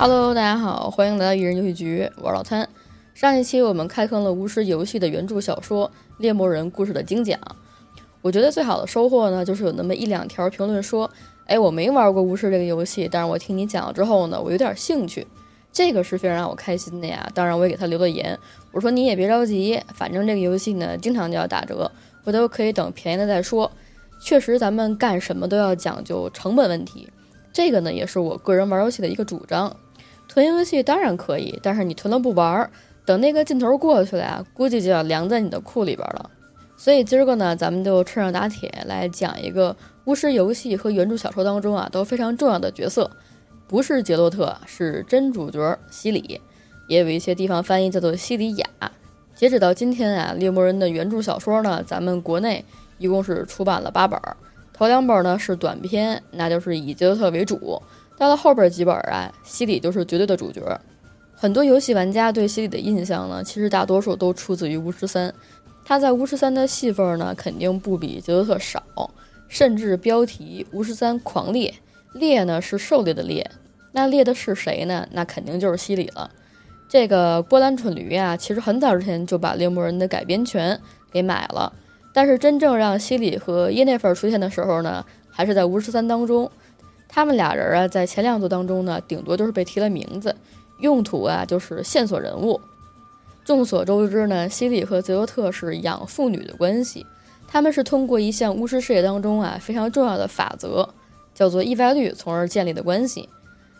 Hello，大家好，欢迎来到一人游戏局，我是老潘。上一期我们开坑了巫师游戏的原著小说《猎魔人故事》的精讲，我觉得最好的收获呢，就是有那么一两条评论说，哎，我没玩过巫师这个游戏，但是我听你讲了之后呢，我有点兴趣，这个是非常让我开心的呀。当然，我也给他留了言，我说你也别着急，反正这个游戏呢，经常就要打折，回头可以等便宜了再说。确实，咱们干什么都要讲究成本问题，这个呢，也是我个人玩游戏的一个主张。囤游戏当然可以，但是你囤了不玩儿，等那个劲头过去了呀，估计就要凉在你的库里边了。所以今儿个呢，咱们就趁热打铁来讲一个巫师游戏和原著小说当中啊都非常重要的角色，不是杰洛特，是真主角西里，也有一些地方翻译叫做西里亚。截止到今天啊，猎魔人的原著小说呢，咱们国内一共是出版了八本，头两本呢是短篇，那就是以杰洛特为主。到了后边几本啊，西里就是绝对的主角。很多游戏玩家对西里的印象呢，其实大多数都出自于巫师三。他在巫师三的戏份呢，肯定不比杰洛特少。甚至标题巫师三狂猎，猎呢是狩猎的猎，那猎的是谁呢？那肯定就是西里了。这个波兰蠢驴啊，其实很早之前就把猎魔人的改编权给买了。但是真正让西里和耶内弗出现的时候呢，还是在巫师三当中。他们俩人啊，在前两作当中呢，顶多就是被提了名字，用途啊就是线索人物。众所周知呢，西里和泽尤特是养父女的关系，他们是通过一项巫师事业当中啊非常重要的法则，叫做意外率，从而建立的关系。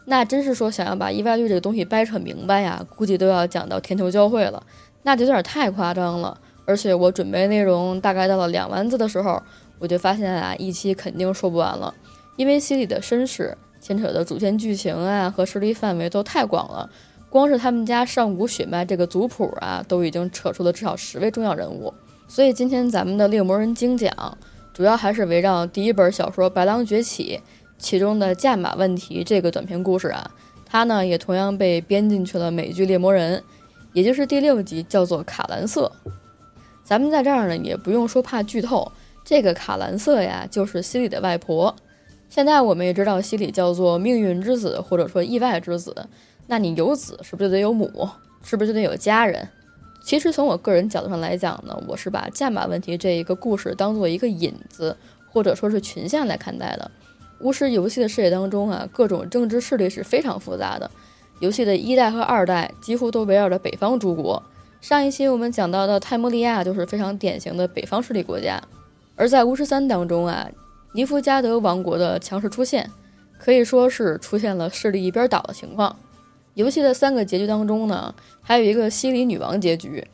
那真是说想要把意外率这个东西掰扯明白呀，估计都要讲到天球交汇了，那就有点太夸张了。而且我准备内容大概到了两万字的时候，我就发现啊，一期肯定说不完了。因为西里的身世牵扯的主线剧情啊和势力范围都太广了，光是他们家上古血脉这个族谱啊，都已经扯出了至少十位重要人物。所以今天咱们的猎魔人精讲，主要还是围绕第一本小说《白狼崛起》其中的驾马问题这个短篇故事啊，它呢也同样被编进去了美剧《猎魔人》，也就是第六集叫做卡兰瑟。咱们在这儿呢也不用说怕剧透，这个卡兰瑟呀就是西里的外婆。现在我们也知道西里叫做命运之子，或者说意外之子。那你有子是不是就得有母？是不是就得有家人？其实从我个人角度上来讲呢，我是把价码问题这一个故事当做一个引子，或者说是群像来看待的。巫师游戏的世界当中啊，各种政治势力是非常复杂的。游戏的一代和二代几乎都围绕着北方诸国。上一期我们讲到的泰莫利亚就是非常典型的北方势力国家。而在巫师三当中啊。尼夫加德王国的强势出现，可以说是出现了势力一边倒的情况。游戏的三个结局当中呢，还有一个西里女王结局。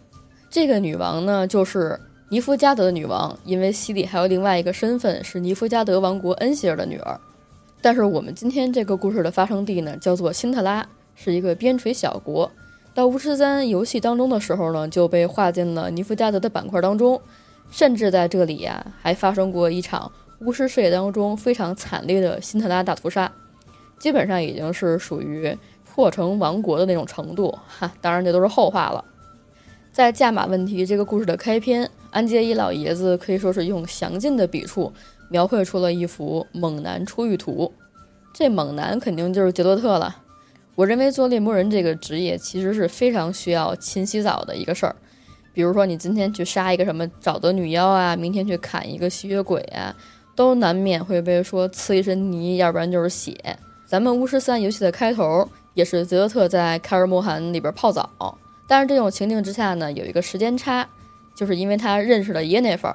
这个女王呢，就是尼夫加德的女王，因为西里还有另外一个身份是尼夫加德王国恩希尔的女儿。但是我们今天这个故事的发生地呢，叫做辛特拉，是一个边陲小国。到巫师三游戏当中的时候呢，就被划进了尼夫加德的板块当中，甚至在这里呀，还发生过一场。巫师世界当中非常惨烈的辛特拉大屠杀，基本上已经是属于破城亡国的那种程度哈。当然，这都是后话了。在驾马问题这个故事的开篇，安杰伊老爷子可以说是用详尽的笔触描绘出了一幅猛男出狱图。这猛男肯定就是杰洛特了。我认为做猎魔人这个职业其实是非常需要勤洗澡的一个事儿。比如说，你今天去杀一个什么沼泽女妖啊，明天去砍一个吸血鬼啊。都难免会被说呲一身泥，要不然就是血。咱们巫师三游戏的开头也是泽特在凯尔莫罕里边泡澡，但是这种情境之下呢，有一个时间差，就是因为他认识了耶内弗。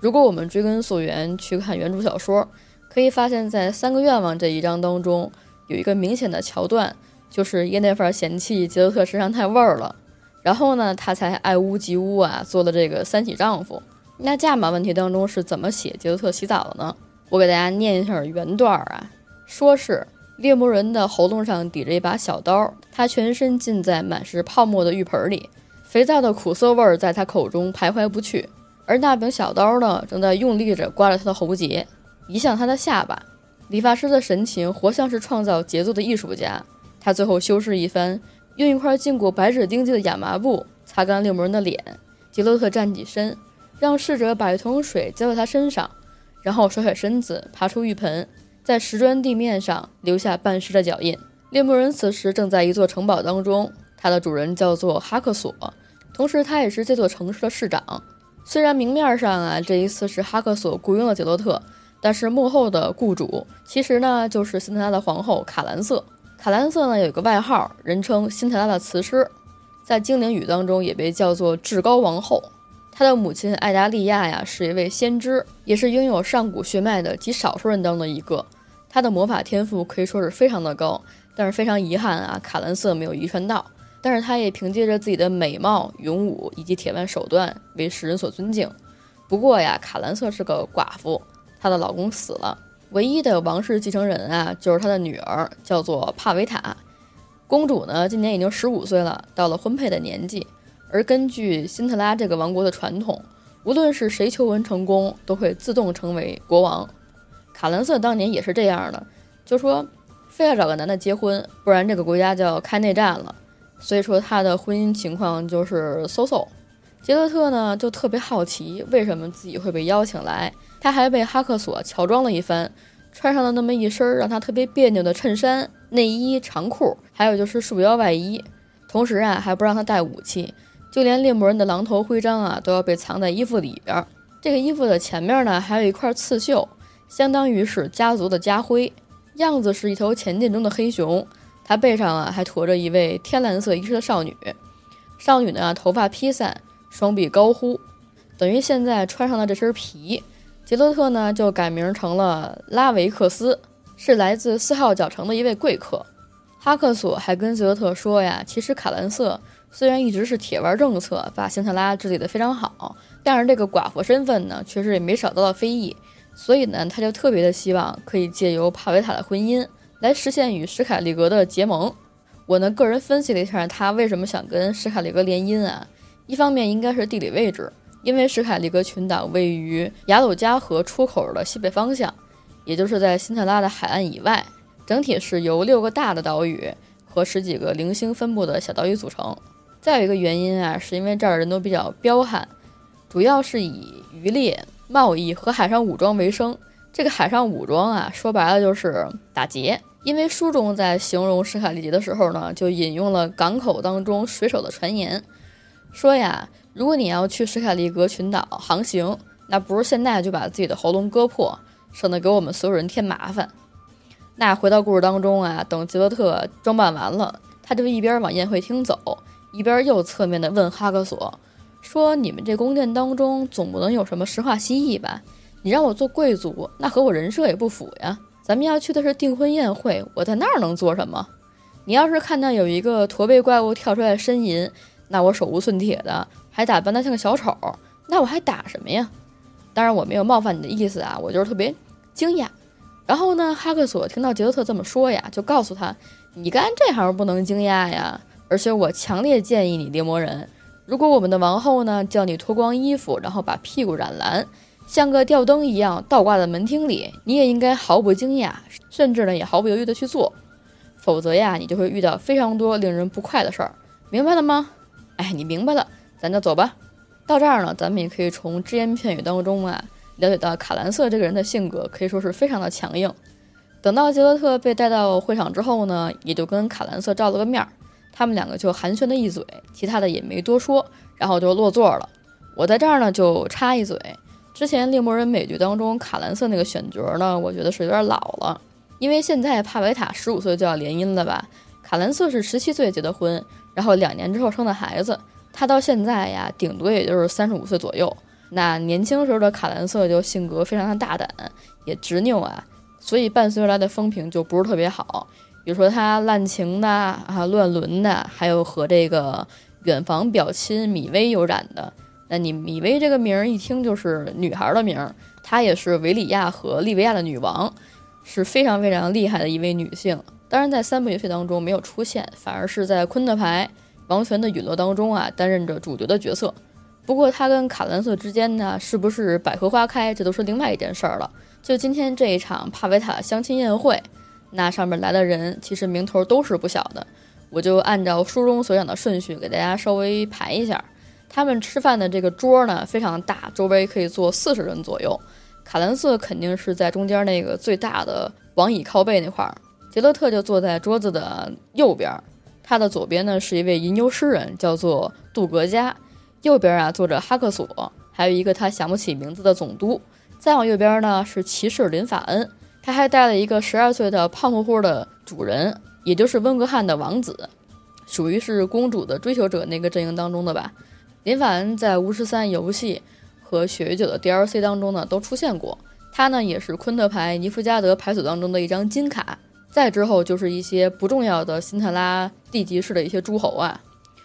如果我们追根溯源去看原著小说，可以发现，在三个愿望这一章当中，有一个明显的桥段，就是耶内弗嫌弃杰特身上太味儿了，然后呢，他才爱屋及乌啊，做了这个三喜丈夫。那价码问题当中是怎么写杰洛特洗澡的呢？我给大家念一下原段啊，说是猎魔人的喉咙上抵着一把小刀，他全身浸在满是泡沫的浴盆里，肥皂的苦涩味儿在他口中徘徊不去，而那柄小刀呢，正在用力着刮着他的喉结，移向他的下巴。理发师的神情活像是创造杰作的艺术家，他最后修饰一番，用一块浸过白纸钉记的亚麻布擦干猎魔人的脸。杰洛特站起身。让侍者把一桶水浇在他身上，然后甩甩身子，爬出浴盆，在石砖地面上留下半湿的脚印。猎魔人此时正在一座城堡当中，他的主人叫做哈克索，同时他也是这座城市的市长。虽然明面上啊，这一次是哈克索雇佣了杰洛特，但是幕后的雇主其实呢就是辛特拉的皇后卡兰瑟。卡兰瑟呢有个外号，人称辛特拉的雌狮，在精灵语当中也被叫做至高王后。她的母亲艾达利亚呀是一位先知，也是拥有上古血脉的极少数人当中的一个。她的魔法天赋可以说是非常的高。但是非常遗憾啊，卡兰瑟没有遗传到。但是他也凭借着自己的美貌、勇武以及铁腕手段为世人所尊敬。不过呀，卡兰瑟是个寡妇，她的老公死了，唯一的王室继承人啊，就是她的女儿，叫做帕维塔。公主呢，今年已经十五岁了，到了婚配的年纪。而根据辛特拉这个王国的传统，无论是谁求婚成功，都会自动成为国王。卡兰瑟当年也是这样的，就说。非要找个男的结婚，不然这个国家就要开内战了。所以说他的婚姻情况就是 so so。杰洛特呢就特别好奇，为什么自己会被邀请来？他还被哈克索乔装了一番，穿上了那么一身让他特别别扭的衬衫、内衣、长裤，还有就是束腰外衣。同时啊，还不让他带武器，就连猎魔人的狼头徽章啊都要被藏在衣服里边。这个衣服的前面呢还有一块刺绣，相当于是家族的家徽。样子是一头前进中的黑熊，它背上啊还驮着一位天蓝色衣饰的少女。少女呢头发披散，双臂高呼，等于现在穿上了这身皮。杰洛特呢就改名成了拉维克斯，是来自四号角城的一位贵客。哈克索还跟杰洛特说呀，其实卡兰瑟虽然一直是铁腕政策，把辛特拉治理得非常好，但是这个寡妇身份呢，确实也没少遭到非议。所以呢，他就特别的希望可以借由帕维塔的婚姻来实现与史凯利格的结盟。我呢个人分析了一下，他为什么想跟史凯利格联姻啊？一方面应该是地理位置，因为史凯利格群岛位于雅鲁加河出口的西北方向，也就是在辛特拉的海岸以外，整体是由六个大的岛屿和十几个零星分布的小岛屿组成。再有一个原因啊，是因为这儿人都比较彪悍，主要是以渔猎。贸易和海上武装为生，这个海上武装啊，说白了就是打劫。因为书中在形容史凯利杰的时候呢，就引用了港口当中水手的传言，说呀，如果你要去史凯利格群岛航行，那不如现在就把自己的喉咙割破，省得给我们所有人添麻烦。那回到故事当中啊，等吉洛特装扮完了，他就一边往宴会厅走，一边又侧面的问哈克索。说你们这宫殿当中总不能有什么石化蜥蜴吧？你让我做贵族，那和我人设也不符呀。咱们要去的是订婚宴会，我在那儿能做什么？你要是看到有一个驼背怪物跳出来呻吟，那我手无寸铁的，还打扮得像个小丑，那我还打什么呀？当然我没有冒犯你的意思啊，我就是特别惊讶。然后呢，哈克索听到杰洛特这么说呀，就告诉他，你干这行不能惊讶呀，而且我强烈建议你猎魔人。如果我们的王后呢叫你脱光衣服，然后把屁股染蓝，像个吊灯一样倒挂在门厅里，你也应该毫不惊讶，甚至呢也毫不犹豫的去做，否则呀，你就会遇到非常多令人不快的事儿，明白了吗？哎，你明白了，咱就走吧。到这儿呢，咱们也可以从只言片语当中啊，了解到卡兰瑟这个人的性格可以说是非常的强硬。等到杰洛特被带到会场之后呢，也就跟卡兰瑟照了个面儿。他们两个就寒暄了一嘴，其他的也没多说，然后就落座了。我在这儿呢就插一嘴，之前猎魔人美剧当中卡兰瑟那个选角呢，我觉得是有点老了，因为现在帕维塔十五岁就要联姻了吧，卡兰瑟是十七岁结的婚，然后两年之后生的孩子，他到现在呀，顶多也就是三十五岁左右。那年轻时候的卡兰瑟就性格非常的大胆，也执拗啊，所以伴随而来的风评就不是特别好。比如说他滥情的啊，乱伦的，还有和这个远房表亲米薇有染的。那你米薇这个名儿一听就是女孩的名儿，她也是维里亚和利维亚的女王，是非常非常厉害的一位女性。当然，在三部游戏当中没有出现，反而是在昆特牌王权的陨落当中啊，担任着主角的角色。不过她跟卡兰瑟之间呢，是不是百合花开，这都是另外一件事儿了。就今天这一场帕维塔相亲宴会。那上面来的人其实名头都是不小的，我就按照书中所讲的顺序给大家稍微排一下。他们吃饭的这个桌呢非常大，周围可以坐四十人左右。卡兰瑟肯定是在中间那个最大的王椅靠背那块儿，杰洛特就坐在桌子的右边，他的左边呢是一位吟游诗人，叫做杜格加；右边啊坐着哈克索，还有一个他想不起名字的总督。再往右边呢是骑士林法恩，他还带了一个十二岁的胖乎乎的主人，也就是温格汉的王子，属于是公主的追求者那个阵营当中的吧。林法恩在巫师三游戏和血与酒的 DLC 当中呢都出现过，他呢也是昆特牌尼夫加德牌组当中的一张金卡。再之后就是一些不重要的辛特拉地级市的一些诸侯啊。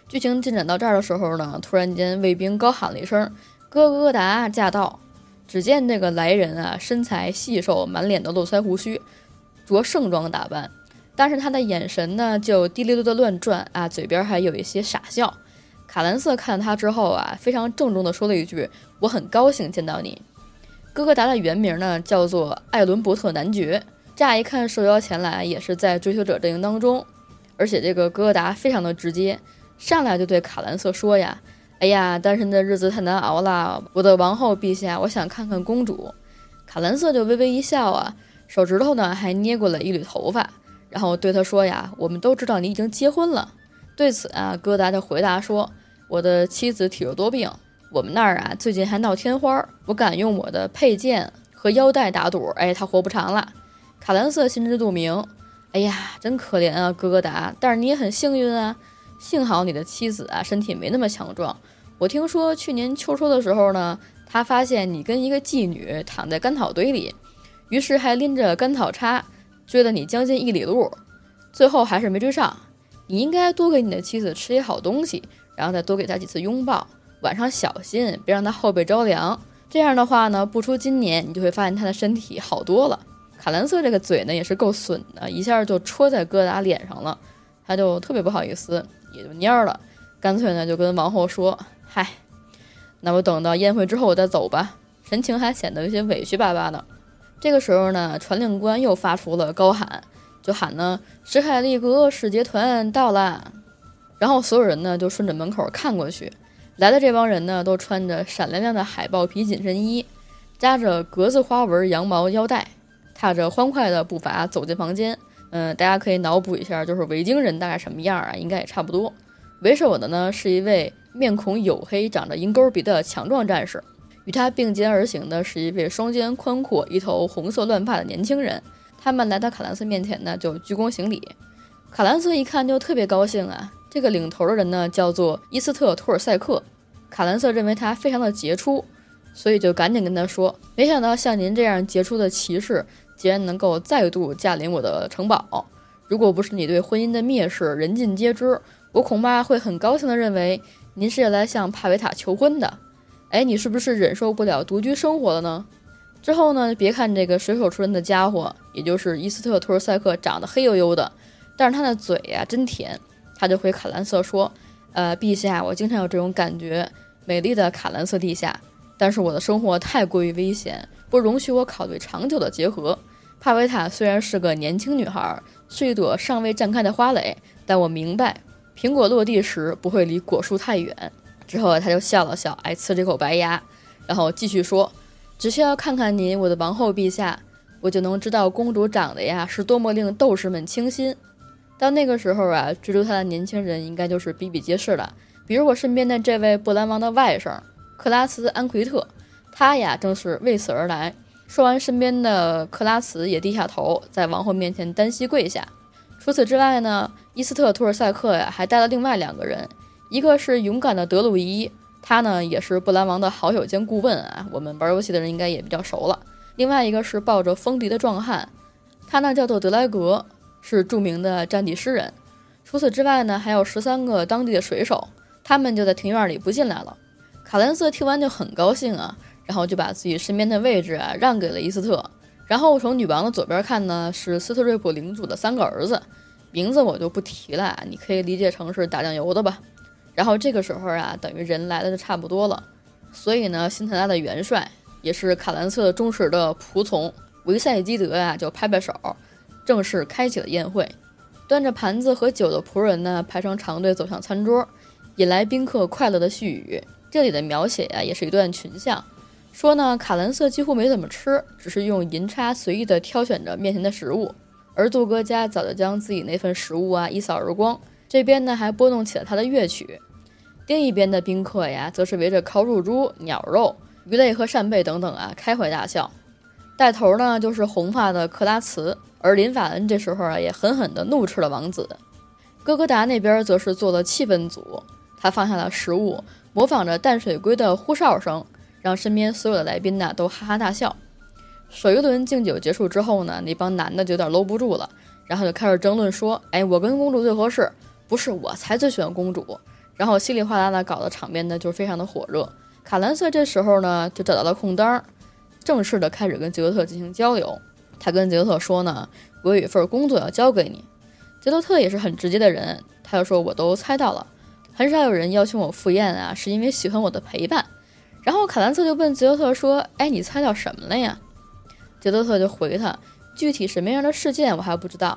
剧情进展到这儿的时候呢，突然间卫兵高喊了一声：“哥哥达驾到！”只见这个来人啊，身材细瘦，满脸的络腮胡须，着盛装打扮，但是他的眼神呢，就滴溜溜的乱转啊，嘴边还有一些傻笑。卡兰瑟看他之后啊，非常郑重地说了一句：“我很高兴见到你。”哥哥达的原名呢，叫做艾伦伯特男爵。乍一看受邀前来，也是在追求者阵营当中，而且这个哥哥达非常的直接，上来就对卡兰瑟说呀。哎呀，单身的日子太难熬了，我的王后陛下，我想看看公主。卡兰瑟就微微一笑啊，手指头呢还捏过了一缕头发，然后对他说呀：“我们都知道你已经结婚了。”对此啊，戈达就回答说：“我的妻子体弱多病，我们那儿啊最近还闹天花，我敢用我的佩剑和腰带打赌，哎，她活不长了。”卡兰瑟心知肚明，哎呀，真可怜啊，戈达，但是你也很幸运啊。幸好你的妻子啊，身体没那么强壮。我听说去年秋收的时候呢，他发现你跟一个妓女躺在干草堆里，于是还拎着干草叉追了你将近一里路，最后还是没追上。你应该多给你的妻子吃些好东西，然后再多给她几次拥抱。晚上小心，别让她后背着凉。这样的话呢，不出今年，你就会发现她的身体好多了。卡兰瑟这个嘴呢，也是够损的，一下就戳在疙瘩脸上了，他就特别不好意思。也就蔫了，干脆呢就跟王后说：“嗨，那我等到宴会之后我再走吧。”神情还显得有些委屈巴巴的。这个时候呢，传令官又发出了高喊，就喊呢：“史海利格使节团到了。”然后所有人呢就顺着门口看过去，来的这帮人呢都穿着闪亮亮的海豹皮紧身衣，扎着格子花纹羊毛腰带，踏着欢快的步伐走进房间。嗯，大家可以脑补一下，就是维京人大概什么样啊？应该也差不多。为首的呢是一位面孔黝黑、长着鹰钩鼻的强壮战士，与他并肩而行的是一位双肩宽阔、一头红色乱发的年轻人。他们来到卡兰斯面前呢，就鞠躬行礼。卡兰斯一看就特别高兴啊，这个领头的人呢叫做伊斯特·托尔塞克。卡兰瑟认为他非常的杰出，所以就赶紧跟他说：“没想到像您这样杰出的骑士。”竟然能够再度驾临我的城堡，如果不是你对婚姻的蔑视人尽皆知，我恐怕会很高兴地认为您是来向帕维塔求婚的。哎，你是不是忍受不了独居生活了呢？之后呢？别看这个水手出身的家伙，也就是伊斯特托尔塞克，长得黑黝黝的，但是他的嘴呀真甜。他就回卡兰瑟说：“呃，陛下，我经常有这种感觉，美丽的卡兰瑟陛下，但是我的生活太过于危险，不容许我考虑长久的结合。”帕维塔虽然是个年轻女孩，是一朵尚未绽开的花蕾，但我明白，苹果落地时不会离果树太远。之后他就笑了笑，哎，呲着口白牙，然后继续说：“只需要看看您，我的王后陛下，我就能知道公主长得呀是多么令斗士们倾心。到那个时候啊，追逐她的年轻人应该就是比比皆是了。比如我身边的这位布兰王的外甥克拉斯安奎特，他呀正是为此而来。”说完，身边的克拉茨也低下头，在王后面前单膝跪下。除此之外呢，伊斯特·托尔塞克呀，还带了另外两个人，一个是勇敢的德鲁伊，他呢也是布兰王的好友兼顾问啊，我们玩游戏的人应该也比较熟了。另外一个是抱着风笛的壮汉，他呢叫做德莱格，是著名的战地诗人。除此之外呢，还有十三个当地的水手，他们就在庭院里不进来了。卡兰瑟听完就很高兴啊。然后就把自己身边的位置啊让给了伊斯特。然后从女王的左边看呢，是斯特瑞普领主的三个儿子，名字我就不提了，你可以理解成是打酱油的吧。然后这个时候啊，等于人来的就差不多了。所以呢，辛特拉的元帅也是卡兰瑟忠实的仆从维塞基德啊，就拍拍手，正式开启了宴会。端着盘子和酒的仆人呢，排成长队走向餐桌，引来宾客快乐的絮语。这里的描写呀，也是一段群像。说呢，卡兰瑟几乎没怎么吃，只是用银叉随意的挑选着面前的食物。而杜哥家早就将自己那份食物啊一扫而光。这边呢还拨弄起了他的乐曲。另一边的宾客呀，则是围着烤乳猪、鸟肉、鱼类和扇贝等等啊开怀大笑。带头呢就是红发的克拉茨，而林法恩这时候啊也狠狠地怒斥了王子。哥哥达那边则是做了气氛组，他放下了食物，模仿着淡水龟的呼哨声，让身边所有的来宾呢都哈哈大笑。首一轮敬酒结束之后呢，那帮男的就有点搂不住了，然后就开始争论说：“哎，我跟公主最合适，不是我才最喜欢公主。”然后稀里哗啦的搞得场面呢就是非常的火热。卡兰瑟这时候呢就找到了空当，正式的开始跟杰洛特进行交流。他跟杰洛特说呢：“我有一份工作要交给你。”杰洛特也是很直接的人，他就说：“我都猜到了，很少有人邀请我赴宴啊，是因为喜欢我的陪伴。”然后卡兰瑟就问杰洛特说：“哎，你猜到什么了呀？”杰洛特就回他：“具体什么样的事件我还不知道，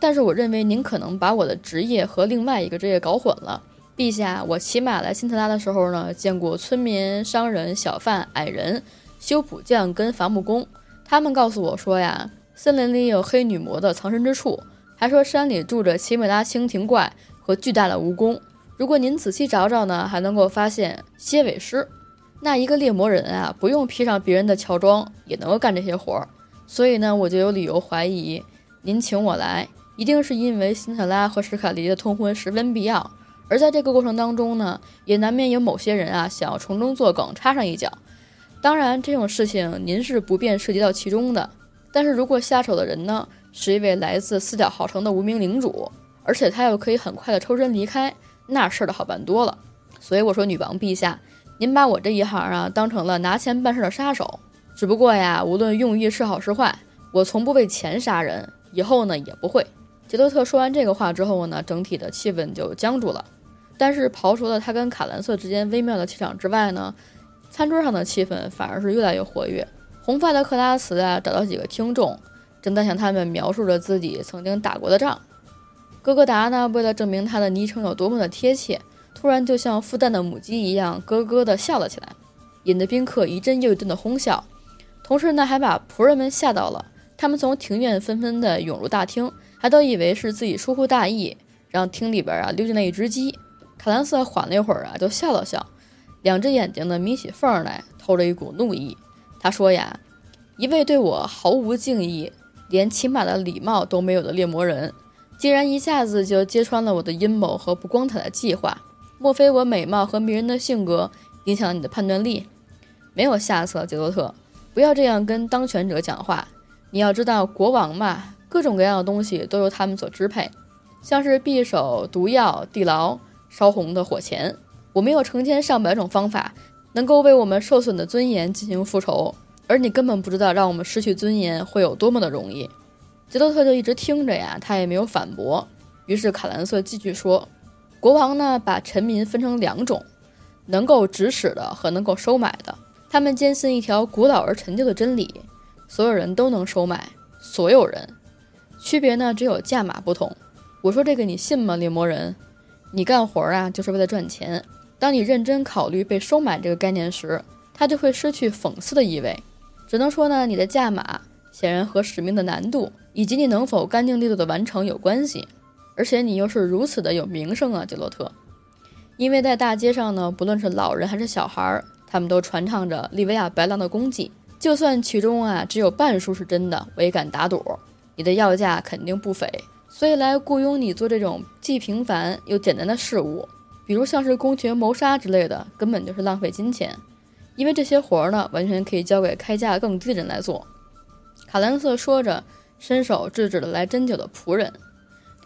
但是我认为您可能把我的职业和另外一个职业搞混了。陛下，我骑马来辛特拉的时候呢，见过村民、商人、小贩、矮人、修补匠跟伐木工。他们告诉我说呀，森林里有黑女魔的藏身之处，还说山里住着奇美拉蜻蜓怪和巨大的蜈蚣。如果您仔细找找呢，还能够发现蝎尾狮。”那一个猎魔人啊，不用披上别人的乔装也能够干这些活儿，所以呢，我就有理由怀疑，您请我来，一定是因为辛特拉和史卡利的通婚十分必要。而在这个过程当中呢，也难免有某些人啊，想要从中作梗，插上一脚。当然，这种事情您是不便涉及到其中的。但是如果下手的人呢，是一位来自四角号城的无名领主，而且他又可以很快的抽身离开，那事儿的好办多了。所以我说，女王陛下。您把我这一行啊当成了拿钱办事的杀手，只不过呀，无论用意是好是坏，我从不为钱杀人，以后呢也不会。杰洛特说完这个话之后呢，整体的气氛就僵住了。但是刨除了他跟卡兰瑟之间微妙的气场之外呢，餐桌上的气氛反而是越来越活跃。红发的克拉斯啊找到几个听众，正在向他们描述着自己曾经打过的仗。哥哥达呢，为了证明他的昵称有多么的贴切。突然就像孵蛋的母鸡一样咯咯地笑了起来，引得宾客一阵又一阵的哄笑，同时呢还把仆人们吓到了。他们从庭院纷纷地涌入大厅，还都以为是自己疏忽大意，让厅里边啊溜进来一只鸡。卡兰瑟缓了一会儿啊，就笑了笑，两只眼睛呢眯起缝来，透着一股怒意。他说呀：“一位对我毫无敬意，连起码的礼貌都没有的猎魔人，竟然一下子就揭穿了我的阴谋和不光彩的计划。”莫非我美貌和迷人的性格影响了你的判断力？没有下策，杰洛特，不要这样跟当权者讲话。你要知道，国王嘛，各种各样的东西都由他们所支配，像是匕首、毒药、地牢、烧红的火钳。我们有成千上百种方法，能够为我们受损的尊严进行复仇，而你根本不知道让我们失去尊严会有多么的容易。杰洛特就一直听着呀，他也没有反驳。于是卡兰瑟继续说。国王呢，把臣民分成两种，能够指使的和能够收买的。他们坚信一条古老而陈旧的真理：所有人都能收买所有人，区别呢只有价码不同。我说这个你信吗，猎魔人？你干活啊就是为了赚钱。当你认真考虑被收买这个概念时，它就会失去讽刺的意味。只能说呢，你的价码显然和使命的难度以及你能否干净利落的完成有关系。而且你又是如此的有名声啊，杰洛特！因为在大街上呢，不论是老人还是小孩，他们都传唱着利维亚白狼的功绩。就算其中啊只有半数是真的，我也敢打赌，你的要价肯定不菲。所以来雇佣你做这种既平凡又简单的事物，比如像是宫廷谋杀之类的，根本就是浪费金钱。因为这些活儿呢，完全可以交给开价更低的人来做。卡兰瑟说着，伸手制止了来斟酒的仆人。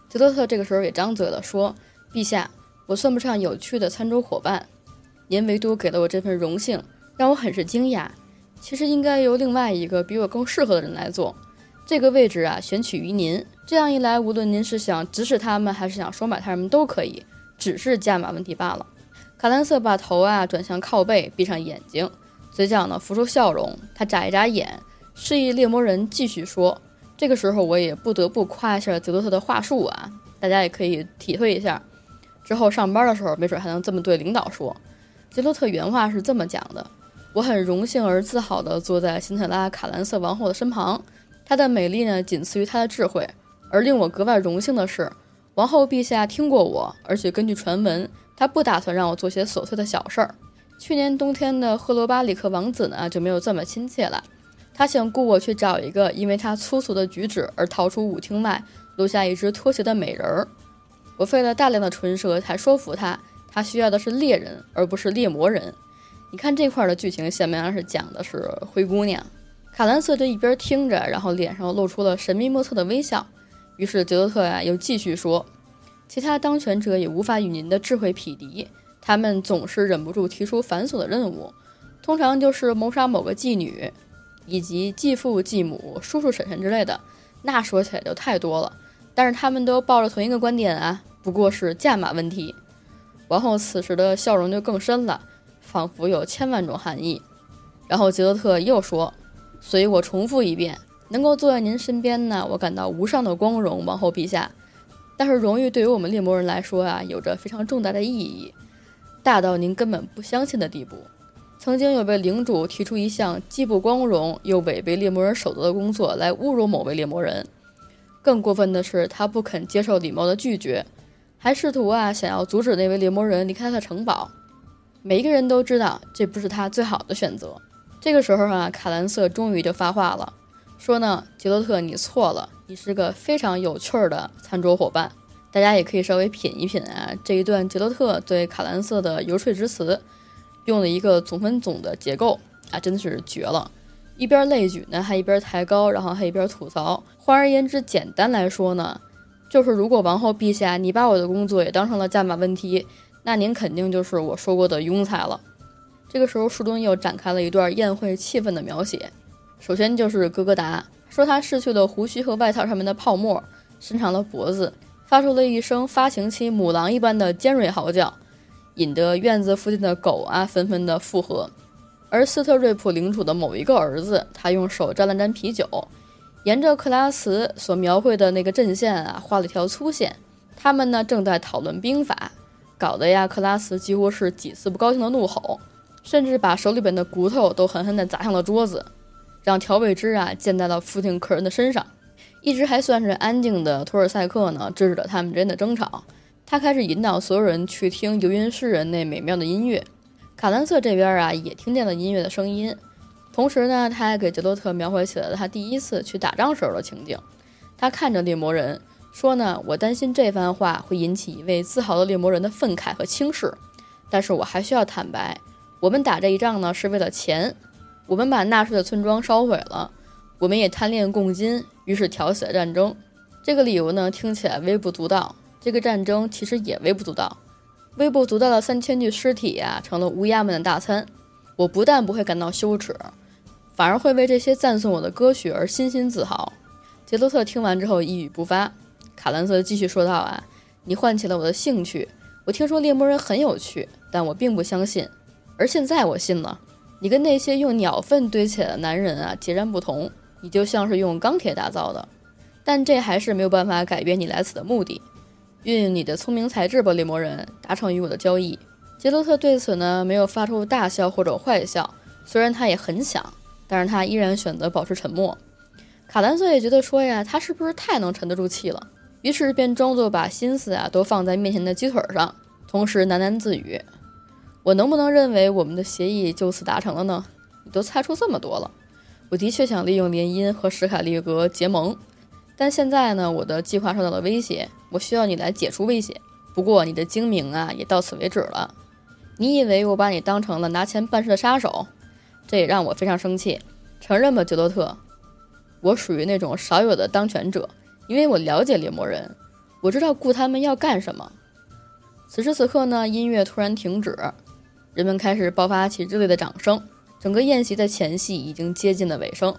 杰洛特这个时候也张嘴了，说：“陛下，我算不上有趣的餐桌伙伴，您唯独给了我这份荣幸，让我很是惊讶。其实应该由另外一个比我更适合的人来做这个位置啊，选取于您。这样一来，无论您是想指使他们，还是想收买他们，都可以，只是价码问题罢了。”卡兰瑟把头啊转向靠背，闭上眼睛，嘴角呢浮出笑容。他眨一眨眼，示意猎魔人继续说。这个时候，我也不得不夸一下泽洛特的话术啊，大家也可以体会一下。之后上班的时候，没准还能这么对领导说。杰洛特原话是这么讲的：“我很荣幸而自豪地坐在辛特拉·卡兰瑟王后的身旁，她的美丽呢，仅次于她的智慧，而令我格外荣幸的是，王后陛下听过我，而且根据传闻，他不打算让我做些琐碎的小事儿。去年冬天的赫罗巴里克王子呢，就没有这么亲切了。他想雇我去找一个因为他粗俗的举止而逃出舞厅外留下一只拖鞋的美人儿。我费了大量的唇舌才说服他，他需要的是猎人，而不是猎魔人。你看这块的剧情，显然是讲的是灰姑娘。卡兰瑟这一边听着，然后脸上露出了神秘莫测的微笑。于是杰洛特呀又继续说：“其他当权者也无法与您的智慧匹敌。”他们总是忍不住提出繁琐的任务，通常就是谋杀某个妓女，以及继父、继母、叔叔、婶婶之类的。那说起来就太多了。但是他们都抱着同一个观点啊，不过是价码问题。王后此时的笑容就更深了，仿佛有千万种含义。然后杰德特又说：“所以我重复一遍，能够坐在您身边呢，我感到无上的光荣，王后陛下。但是荣誉对于我们猎魔人来说啊，有着非常重大的意义。”大到您根本不相信的地步。曾经有位领主提出一项既不光荣又违背猎魔人守则的工作，来侮辱某位猎魔人。更过分的是，他不肯接受礼貌的拒绝，还试图啊想要阻止那位猎魔人离开他的城堡。每一个人都知道这不是他最好的选择。这个时候啊，卡兰瑟终于就发话了，说呢，杰洛特，你错了，你是个非常有趣儿的餐桌伙伴。大家也可以稍微品一品啊，这一段杰洛特对卡兰瑟的游说之词，用了一个总分总的结构啊，真的是绝了。一边类举呢，还一边抬高，然后还一边吐槽。换而言之，简单来说呢，就是如果王后陛下你把我的工作也当成了价码问题，那您肯定就是我说过的庸才了。这个时候，树墩又展开了一段宴会气氛的描写。首先就是哥哥达说他拭去了胡须和外套上面的泡沫，伸长了脖子。发出了一声发情期母狼一般的尖锐嚎叫，引得院子附近的狗啊纷纷的附和。而斯特瑞普领主的某一个儿子，他用手沾了沾啤酒，沿着克拉茨所描绘的那个阵线啊画了一条粗线。他们呢正在讨论兵法，搞得呀克拉茨几乎是几次不高兴的怒吼，甚至把手里边的骨头都狠狠地砸向了桌子，让调味汁啊溅在了附近客人的身上。一直还算是安静的托尔塞克呢，制止了他们之间的争吵。他开始引导所有人去听游吟诗人那美妙的音乐。卡兰瑟这边啊，也听见了音乐的声音。同时呢，他还给杰洛特描绘起了他第一次去打仗时候的情景。他看着猎魔人说呢：“我担心这番话会引起一位自豪的猎魔人的愤慨和轻视，但是我还需要坦白，我们打这一仗呢，是为了钱。我们把纳税的村庄烧毁了，我们也贪恋贡金。”于是挑起了战争，这个理由呢听起来微不足道。这个战争其实也微不足道，微不足道的三千具尸体啊，成了乌鸦们的大餐。我不但不会感到羞耻，反而会为这些赞颂我的歌曲而心心自豪。杰洛特听完之后一语不发。卡兰瑟继续说道：“啊，你唤起了我的兴趣。我听说猎魔人很有趣，但我并不相信。而现在我信了。你跟那些用鸟粪堆起来的男人啊截然不同。”你就像是用钢铁打造的，但这还是没有办法改变你来此的目的。运用你的聪明才智吧，猎魔人，达成与我的交易。杰洛特对此呢没有发出大笑或者坏笑，虽然他也很想，但是他依然选择保持沉默。卡兰瑟也觉得说呀，他是不是太能沉得住气了？于是便装作把心思啊都放在面前的鸡腿上，同时喃喃自语：“我能不能认为我们的协议就此达成了呢？你都猜出这么多了。”我的确想利用联姻和史卡利格结盟，但现在呢，我的计划受到了威胁，我需要你来解除威胁。不过你的精明啊，也到此为止了。你以为我把你当成了拿钱办事的杀手？这也让我非常生气。承认吧，杰洛特，我属于那种少有的当权者，因为我了解猎魔人，我知道雇他们要干什么。此时此刻呢，音乐突然停止，人们开始爆发起热烈的掌声。整个宴席的前戏已经接近了尾声，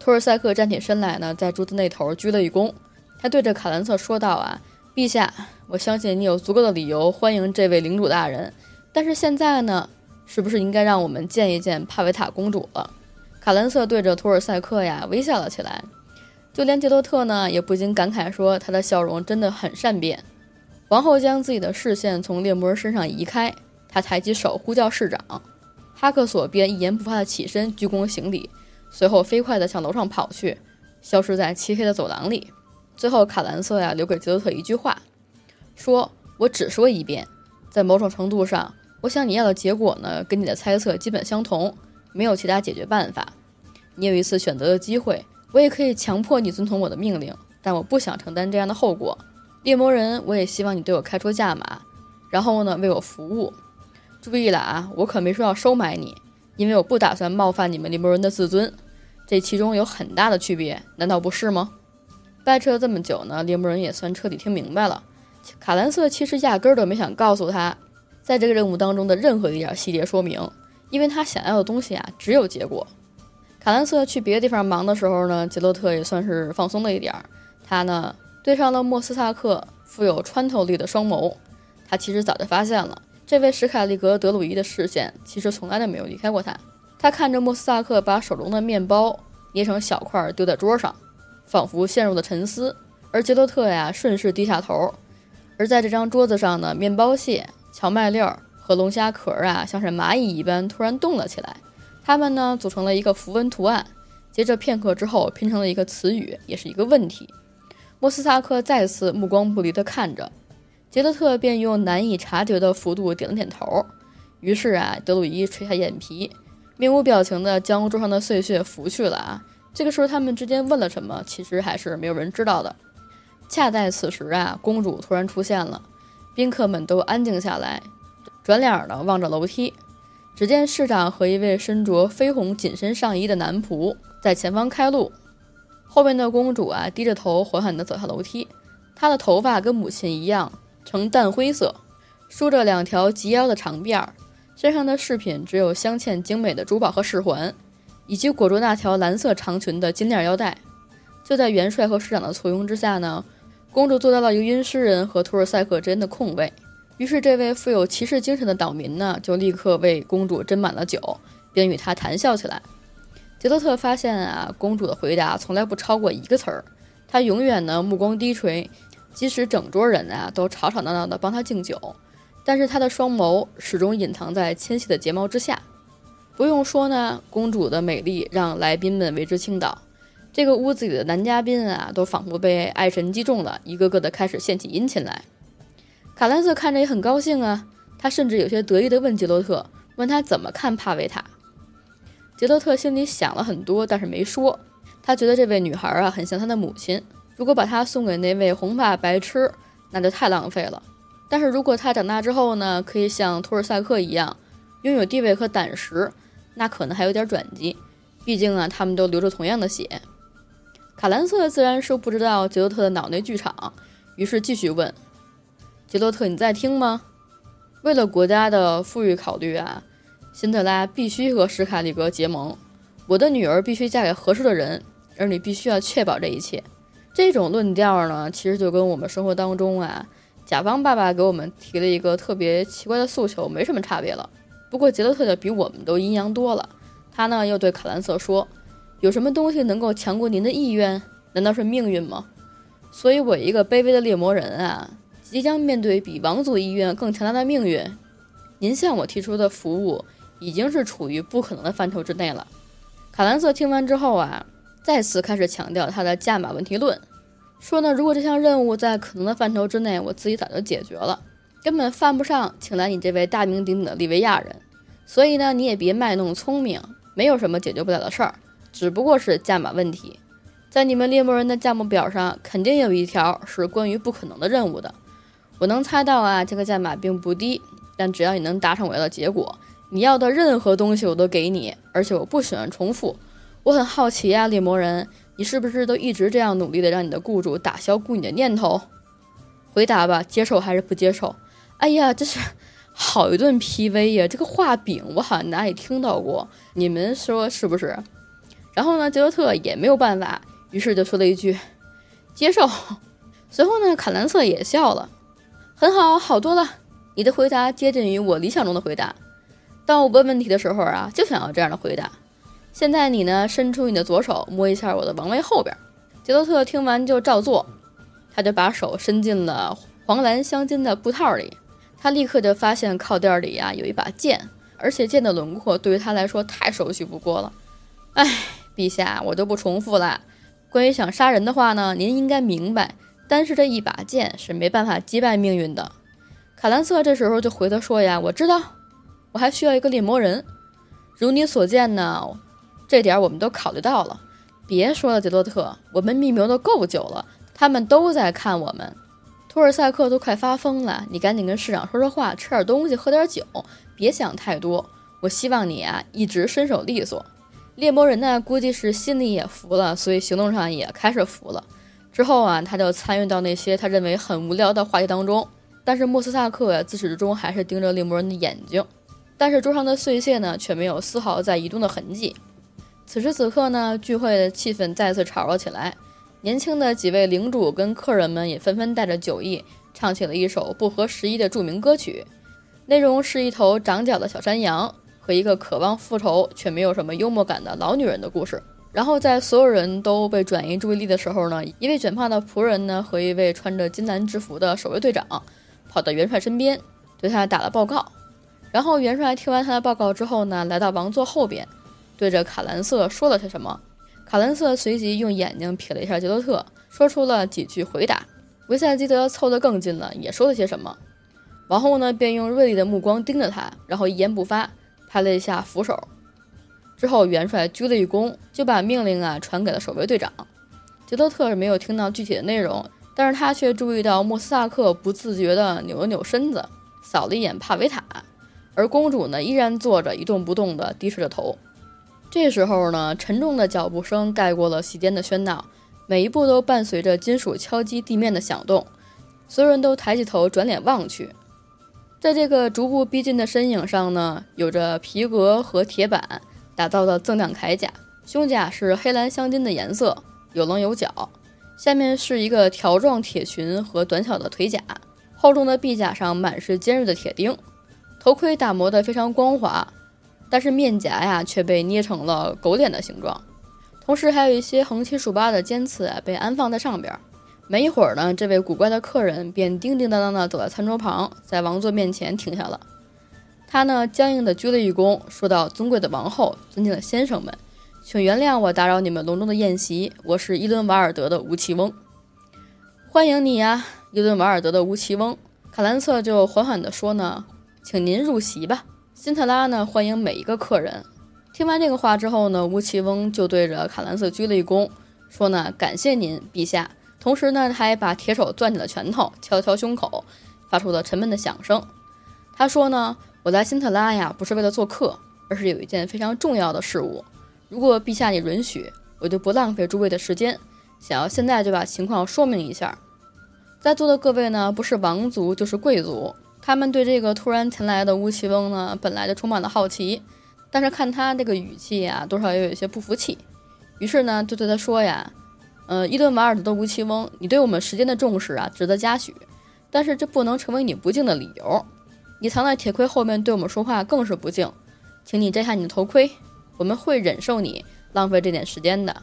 托尔塞克站起身来呢，在桌子那头鞠了一躬，他对着卡兰瑟说道：“啊，陛下，我相信你有足够的理由欢迎这位领主大人，但是现在呢，是不是应该让我们见一见帕维塔公主了？”卡兰瑟对着托尔塞克呀微笑了起来，就连杰洛特呢也不禁感慨说：“他的笑容真的很善变。”王后将自己的视线从猎魔人身上移开，他抬起手呼叫市长。哈克索便一言不发地起身鞠躬行礼，随后飞快地向楼上跑去，消失在漆黑的走廊里。最后卡兰瑟呀留给杰洛特一句话，说：“我只说一遍，在某种程度上，我想你要的结果呢，跟你的猜测基本相同，没有其他解决办法。你有一次选择的机会，我也可以强迫你遵从我的命令，但我不想承担这样的后果。猎魔人，我也希望你对我开出价码，然后呢为我服务。注意了啊，我可没说要收买你，因为我不打算冒犯你们猎魔人的自尊。”这其中有很大的区别，难道不是吗？掰扯了这么久呢，猎魔人也算彻底听明白了。卡兰瑟其实压根儿都没想告诉他，在这个任务当中的任何一点细节说明，因为他想要的东西啊，只有结果。卡兰瑟去别的地方忙的时候呢，杰洛特也算是放松了一点儿。他呢，对上了莫斯萨克富有穿透力的双眸。他其实早就发现了，这位史凯利格德鲁伊的视线其实从来都没有离开过他。他看着莫斯萨克把手中的面包捏成小块丢在桌上，仿佛陷入了沉思。而杰洛特呀，顺势低下头。而在这张桌子上呢，面包屑、荞麦粒儿和龙虾壳啊，像是蚂蚁一般突然动了起来。它们呢，组成了一个符文图案。接着片刻之后，拼成了一个词语，也是一个问题。莫斯萨克再次目光不离地看着杰德特，便用难以察觉的幅度点了点头。于是啊，德鲁伊垂下眼皮。面无表情地将桌上的碎屑拂去了啊！这个时候，他们之间问了什么，其实还是没有人知道的。恰在此时啊，公主突然出现了，宾客们都安静下来，转脸呢望着楼梯。只见市长和一位身着绯红紧身上衣的男仆在前方开路，后面的公主啊低着头缓缓地走下楼梯，她的头发跟母亲一样呈淡灰色，梳着两条及腰的长辫儿。身上的饰品只有镶嵌精美的珠宝和饰环，以及裹着那条蓝色长裙的金链腰带。就在元帅和市长的簇拥之下呢，公主坐到了一个晕诗人和图尔塞克之间的空位。于是，这位富有骑士精神的岛民呢，就立刻为公主斟满了酒，并与她谈笑起来。杰洛特发现啊，公主的回答从来不超过一个词儿，她永远呢目光低垂，即使整桌人啊都吵吵闹闹的帮她敬酒。但是她的双眸始终隐藏在纤细的睫毛之下。不用说呢，公主的美丽让来宾们为之倾倒。这个屋子里的男嘉宾啊，都仿佛被爱神击中了，一个个的开始献起殷勤来。卡兰瑟看着也很高兴啊，他甚至有些得意地问杰洛特，问他怎么看帕维塔。杰洛特心里想了很多，但是没说。他觉得这位女孩啊，很像他的母亲。如果把它送给那位红发白痴，那就太浪费了。但是如果他长大之后呢，可以像托尔塞克一样拥有地位和胆识，那可能还有点转机。毕竟啊，他们都流着同样的血。卡兰瑟自然是不知道杰洛特的脑内剧场，于是继续问：“杰洛特，你在听吗？为了国家的富裕考虑啊，辛德拉必须和史卡里格结盟。我的女儿必须嫁给合适的人，而你必须要确保这一切。”这种论调呢，其实就跟我们生活当中啊。甲方爸爸给我们提了一个特别奇怪的诉求，没什么差别了。不过杰洛特的比我们都阴阳多了。他呢又对卡兰瑟说：“有什么东西能够强过您的意愿？难道是命运吗？所以，我一个卑微的猎魔人啊，即将面对比王族意愿更强大的命运。您向我提出的服务已经是处于不可能的范畴之内了。”卡兰瑟听完之后啊，再次开始强调他的价码问题论。说呢，如果这项任务在可能的范畴之内，我自己早就解决了，根本犯不上请来你这位大名鼎鼎的利维亚人。所以呢，你也别卖弄聪明，没有什么解决不了的事儿，只不过是价码问题。在你们猎魔人的价目表上，肯定有一条是关于不可能的任务的。我能猜到啊，这个价码并不低，但只要你能达成我要的结果，你要的任何东西我都给你，而且我不喜欢重复。我很好奇呀，猎魔人。你是不是都一直这样努力的让你的雇主打消雇你的念头？回答吧，接受还是不接受？哎呀，这是好一顿 PV 呀！这个画饼我好像哪里听到过，你们说是不是？然后呢，杰洛特也没有办法，于是就说了一句接受。随后呢，卡兰瑟也笑了，很好，好多了。你的回答接近于我理想中的回答。当我问问题的时候啊，就想要这样的回答。现在你呢？伸出你的左手，摸一下我的王位后边。杰洛特听完就照做，他就把手伸进了黄蓝镶金的布套里。他立刻就发现靠垫里呀有一把剑，而且剑的轮廓对于他来说太熟悉不过了。哎，陛下，我就不重复了。关于想杀人的话呢，您应该明白，单是这一把剑是没办法击败命运的。卡兰瑟这时候就回他说呀：“我知道，我还需要一个猎魔人。如你所见呢，这点我们都考虑到了。别说了，杰洛特，我们密谋的够久了，他们都在看我们。托尔塞克都快发疯了，你赶紧跟市长说说话，吃点东西，喝点酒，别想太多。我希望你啊，一直身手利索。猎魔人呢，估计是心里也服了，所以行动上也开始服了。之后啊，他就参与到那些他认为很无聊的话题当中。”但是莫斯萨克，自始至终还是盯着猎魔人的眼睛。但是桌上的碎屑呢，却没有丝毫在移动的痕迹。此时此刻呢，聚会的气氛再次吵了起来。年轻的几位领主跟客人们也纷纷带着酒意，唱起了一首不合时宜的著名歌曲。内容是一头长角的小山羊和一个渴望复仇却没有什么幽默感的老女人的故事。然后在所有人都被转移注意力的时候呢，一位卷发的仆人呢和一位穿着金蓝制服的守卫队长。跑到元帅身边，对他打了报告。然后元帅听完他的报告之后呢，来到王座后边，对着卡兰瑟说了些什么。卡兰瑟随即用眼睛瞥了一下杰洛特，说出了几句回答。维赛基德凑得更近了，也说了些什么。王后呢，便用锐利的目光盯着他，然后一言不发，拍了一下扶手。之后元帅鞠了一躬，就把命令啊传给了守卫队长。杰洛特是没有听到具体的内容。但是他却注意到莫斯萨克不自觉地扭了扭身子，扫了一眼帕维塔，而公主呢依然坐着一动不动地低垂着头。这时候呢，沉重的脚步声盖过了席间的喧闹，每一步都伴随着金属敲击地面的响动。所有人都抬起头，转脸望去，在这个逐步逼近的身影上呢，有着皮革和铁板打造的锃亮铠甲，胸甲是黑蓝镶金的颜色，有棱有角。下面是一个条状铁裙和短小的腿甲，厚重的臂甲上满是尖锐的铁钉，头盔打磨得非常光滑，但是面颊呀却被捏成了狗脸的形状，同时还有一些横七竖八的尖刺啊被安放在上边。没一会儿呢，这位古怪的客人便叮叮当当的走在餐桌旁，在王座面前停下了。他呢僵硬地鞠了一躬，说道：“尊贵的王后，尊敬的先生们。”请原谅我打扰你们隆重的宴席，我是伊伦瓦尔德的吴奇翁，欢迎你呀，伊伦瓦尔德的吴奇翁。卡兰瑟就缓缓地说呢，请您入席吧。辛特拉呢，欢迎每一个客人。听完这个话之后呢，吴奇翁就对着卡兰瑟鞠了一躬，说呢，感谢您，陛下。同时呢，他还把铁手攥起了拳头，敲了敲胸口，发出了沉闷的响声。他说呢，我来辛特拉呀，不是为了做客，而是有一件非常重要的事物。如果陛下你允许，我就不浪费诸位的时间，想要现在就把情况说明一下。在座的各位呢，不是王族就是贵族，他们对这个突然前来的乌奇翁呢，本来就充满了好奇，但是看他这个语气呀，多少也有一些不服气。于是呢，就对他说呀：“呃，伊顿瓦尔德的乌奇翁，你对我们时间的重视啊，值得嘉许，但是这不能成为你不敬的理由。你藏在铁盔后面对我们说话更是不敬，请你摘下你的头盔。”我们会忍受你浪费这点时间的。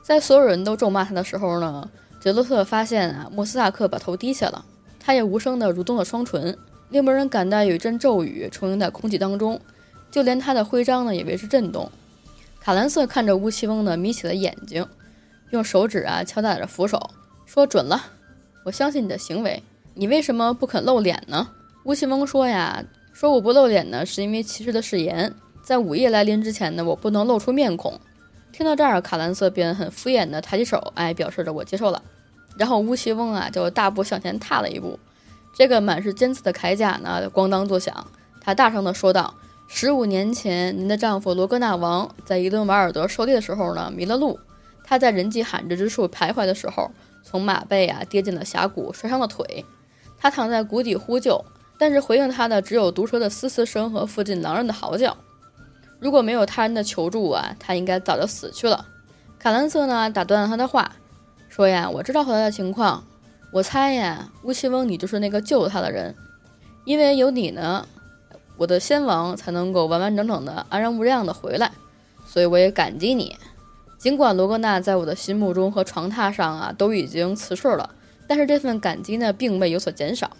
在所有人都咒骂他的时候呢，杰洛特发现啊，莫斯萨克把头低下了，他也无声地蠕动了双唇。猎魔人感到有一阵咒语充盈在空气当中，就连他的徽章呢也为之震动。卡兰瑟看着乌奇翁呢，眯起了眼睛，用手指啊敲打着扶手，说：“准了，我相信你的行为。你为什么不肯露脸呢？”乌奇翁说：“呀，说我不露脸呢，是因为骑士的誓言。”在午夜来临之前呢，我不能露出面孔。听到这儿，卡兰瑟便很敷衍地抬起手，哎，表示着我接受了。然后乌奇翁啊，就大步向前踏了一步。这个满是尖刺的铠甲呢，咣当作响。他大声地说道：“十五年前，您的丈夫罗格纳王在伊顿瓦尔德狩猎的时候呢，迷了路。他在人迹罕至之处徘徊的时候，从马背啊跌进了峡谷，摔伤了腿。他躺在谷底呼救，但是回应他的只有毒蛇的嘶嘶声和附近狼人的嚎叫。”如果没有他人的求助啊，他应该早就死去了。卡兰瑟呢，打断了他的话，说呀：“我知道后来的情况，我猜呀，乌奇翁你就是那个救他的人，因为有你呢，我的先王才能够完完整整的、安然无恙的回来，所以我也感激你。尽管罗格纳在我的心目中和床榻上啊都已经辞世了，但是这份感激呢，并未有所减少。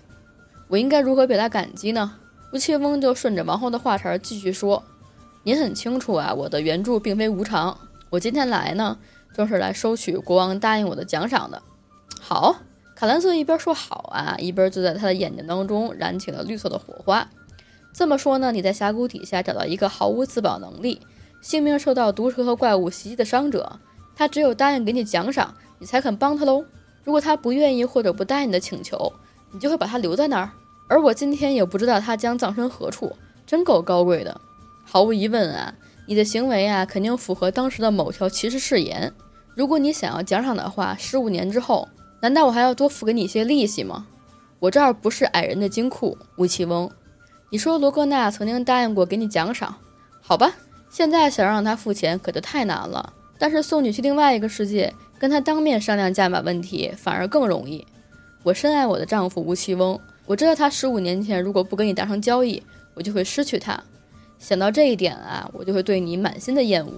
我应该如何表达感激呢？”乌奇翁就顺着王后的话茬继续说。您很清楚啊，我的援助并非无偿。我今天来呢，正是来收取国王答应我的奖赏的。好，卡兰瑟一边说好啊，一边就在他的眼睛当中燃起了绿色的火花。这么说呢，你在峡谷底下找到一个毫无自保能力、性命受到毒蛇和怪物袭击的伤者，他只有答应给你奖赏，你才肯帮他喽。如果他不愿意或者不答应你的请求，你就会把他留在那儿。而我今天也不知道他将葬身何处，真够高贵的。毫无疑问啊，你的行为啊，肯定符合当时的某条骑士誓言。如果你想要奖赏的话，十五年之后，难道我还要多付给你一些利息吗？我这儿不是矮人的金库，吴奇翁。你说罗格纳曾经答应过给你奖赏，好吧，现在想让他付钱可就太难了。但是送你去另外一个世界，跟他当面商量价码问题，反而更容易。我深爱我的丈夫吴奇翁。我知道他十五年前如果不跟你达成交易，我就会失去他。想到这一点啊，我就会对你满心的厌恶。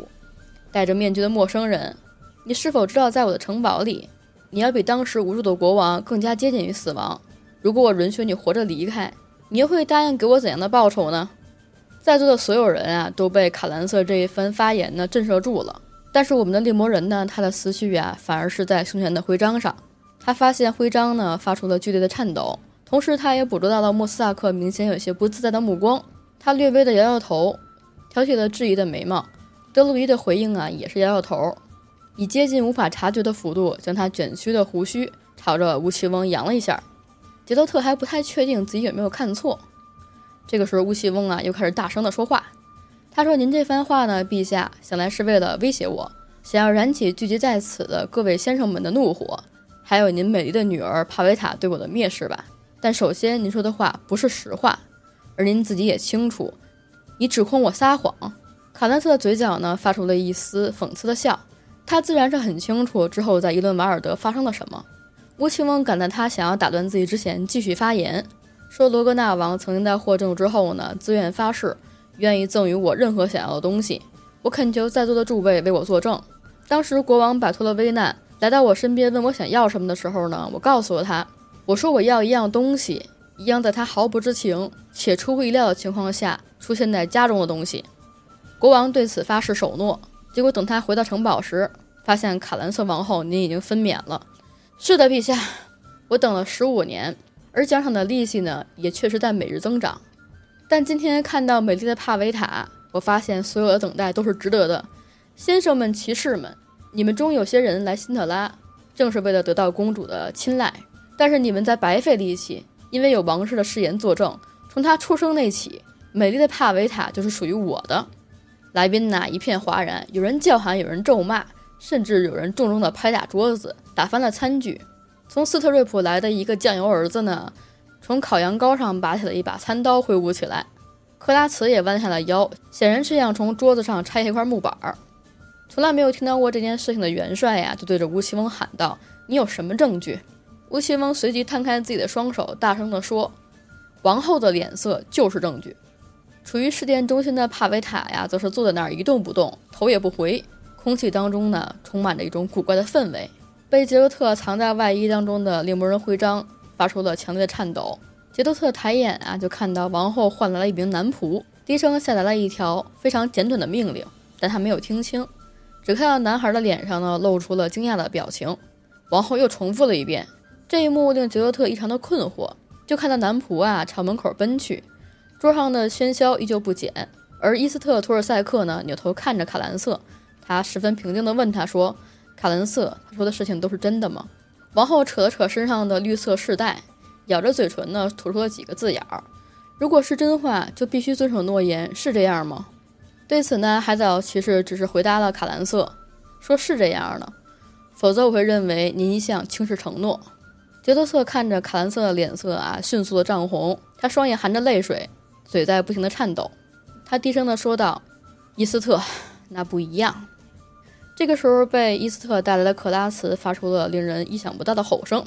戴着面具的陌生人，你是否知道，在我的城堡里，你要比当时无助的国王更加接近于死亡？如果我允许你活着离开，你又会答应给我怎样的报酬呢？在座的所有人啊，都被卡兰瑟这一番发言呢震慑住了。但是我们的猎魔人呢，他的思绪啊，反而是在胸前的徽章上。他发现徽章呢发出了剧烈的颤抖。同时，他也捕捉到了莫斯萨克明显有些不自在的目光。他略微的摇摇头，挑起了质疑的眉毛。德鲁伊的回应啊，也是摇摇头，以接近无法察觉的幅度将他卷曲的胡须朝着乌奇翁扬了一下。杰多特还不太确定自己有没有看错。这个时候，乌奇翁啊又开始大声的说话。他说：“您这番话呢，陛下想来是为了威胁我，想要燃起聚集在此的各位先生们的怒火，还有您美丽的女儿帕维塔对我的蔑视吧。”但首先，您说的话不是实话，而您自己也清楚，你指控我撒谎。卡兰特的嘴角呢，发出了一丝讽刺的笑。他自然是很清楚之后在伊伦瓦尔德发生了什么。乌奇翁赶在他想要打断自己之前，继续发言，说罗格纳王曾经在获证之后呢，自愿发誓，愿意赠予我任何想要的东西。我恳求在座的诸位为我作证。当时国王摆脱了危难，来到我身边问我想要什么的时候呢，我告诉了他。我说我要一样东西，一样在他毫不知情且出乎意料的情况下出现在家中的东西。国王对此发誓守诺。结果等他回到城堡时，发现卡兰瑟王后您已经分娩了。是的，陛下，我等了十五年，而奖赏的利息呢，也确实在每日增长。但今天看到美丽的帕维塔，我发现所有的等待都是值得的。先生们、骑士们，你们中有些人来辛特拉，正是为了得到公主的青睐。但是你们在白费力气，因为有王室的誓言作证，从他出生那起，美丽的帕维塔就是属于我的。来宾呐，一片哗然，有人叫喊，有人咒骂，甚至有人重重的拍打桌子，打翻了餐具。从斯特瑞普来的一个酱油儿子呢，从烤羊羔上拔起了一把餐刀，挥舞起来。克拉茨也弯下了腰，显然是想从桌子上拆下一块木板儿。从来没有听到过这件事情的元帅呀，就对着吴奇翁喊道：“你有什么证据？”吴奇翁随即摊开自己的双手，大声地说：“王后的脸色就是证据。”处于事件中心的帕维塔呀，则是坐在那儿一动不动，头也不回。空气当中呢，充满着一种古怪的氛围。被杰洛特藏在外衣当中的猎魔人徽章发出了强烈的颤抖。杰洛特抬眼啊，就看到王后换来了一名男仆，低声下达了一条非常简短的命令，但他没有听清，只看到男孩的脸上呢，露出了惊讶的表情。王后又重复了一遍。这一幕令杰洛特异常的困惑，就看到男仆啊朝门口奔去，桌上的喧嚣依旧不减。而伊斯特托尔塞克呢扭头看着卡兰瑟，他十分平静地问他说：“卡兰瑟，他说的事情都是真的吗？”王后扯了扯身上的绿色饰带，咬着嘴唇呢吐出了几个字眼儿：“如果是真话，就必须遵守诺言，是这样吗？”对此呢，海藻骑士只是回答了卡兰瑟，说是这样的，否则我会认为您一向轻视承诺。杰多特看着卡兰瑟的脸色啊，迅速的涨红，他双眼含着泪水，嘴在不停的颤抖。他低声的说道：“伊斯特，那不一样。”这个时候，被伊斯特带来的克拉茨发出了令人意想不到的吼声，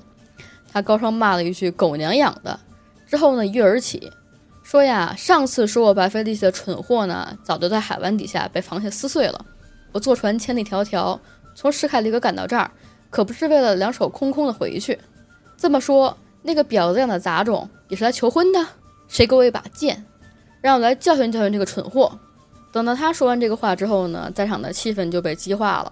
他高声骂了一句“狗娘养的”，之后呢，一跃而起，说：“呀，上次说我白费力气的蠢货呢，早就在海湾底下被螃蟹撕碎了。我坐船千里迢迢从史凯利格赶到这儿，可不是为了两手空空的回去。”这么说，那个婊子养的杂种也是来求婚的？谁给我一把剑，让我来教训教训这个蠢货！等到他说完这个话之后呢，在场的气氛就被激化了。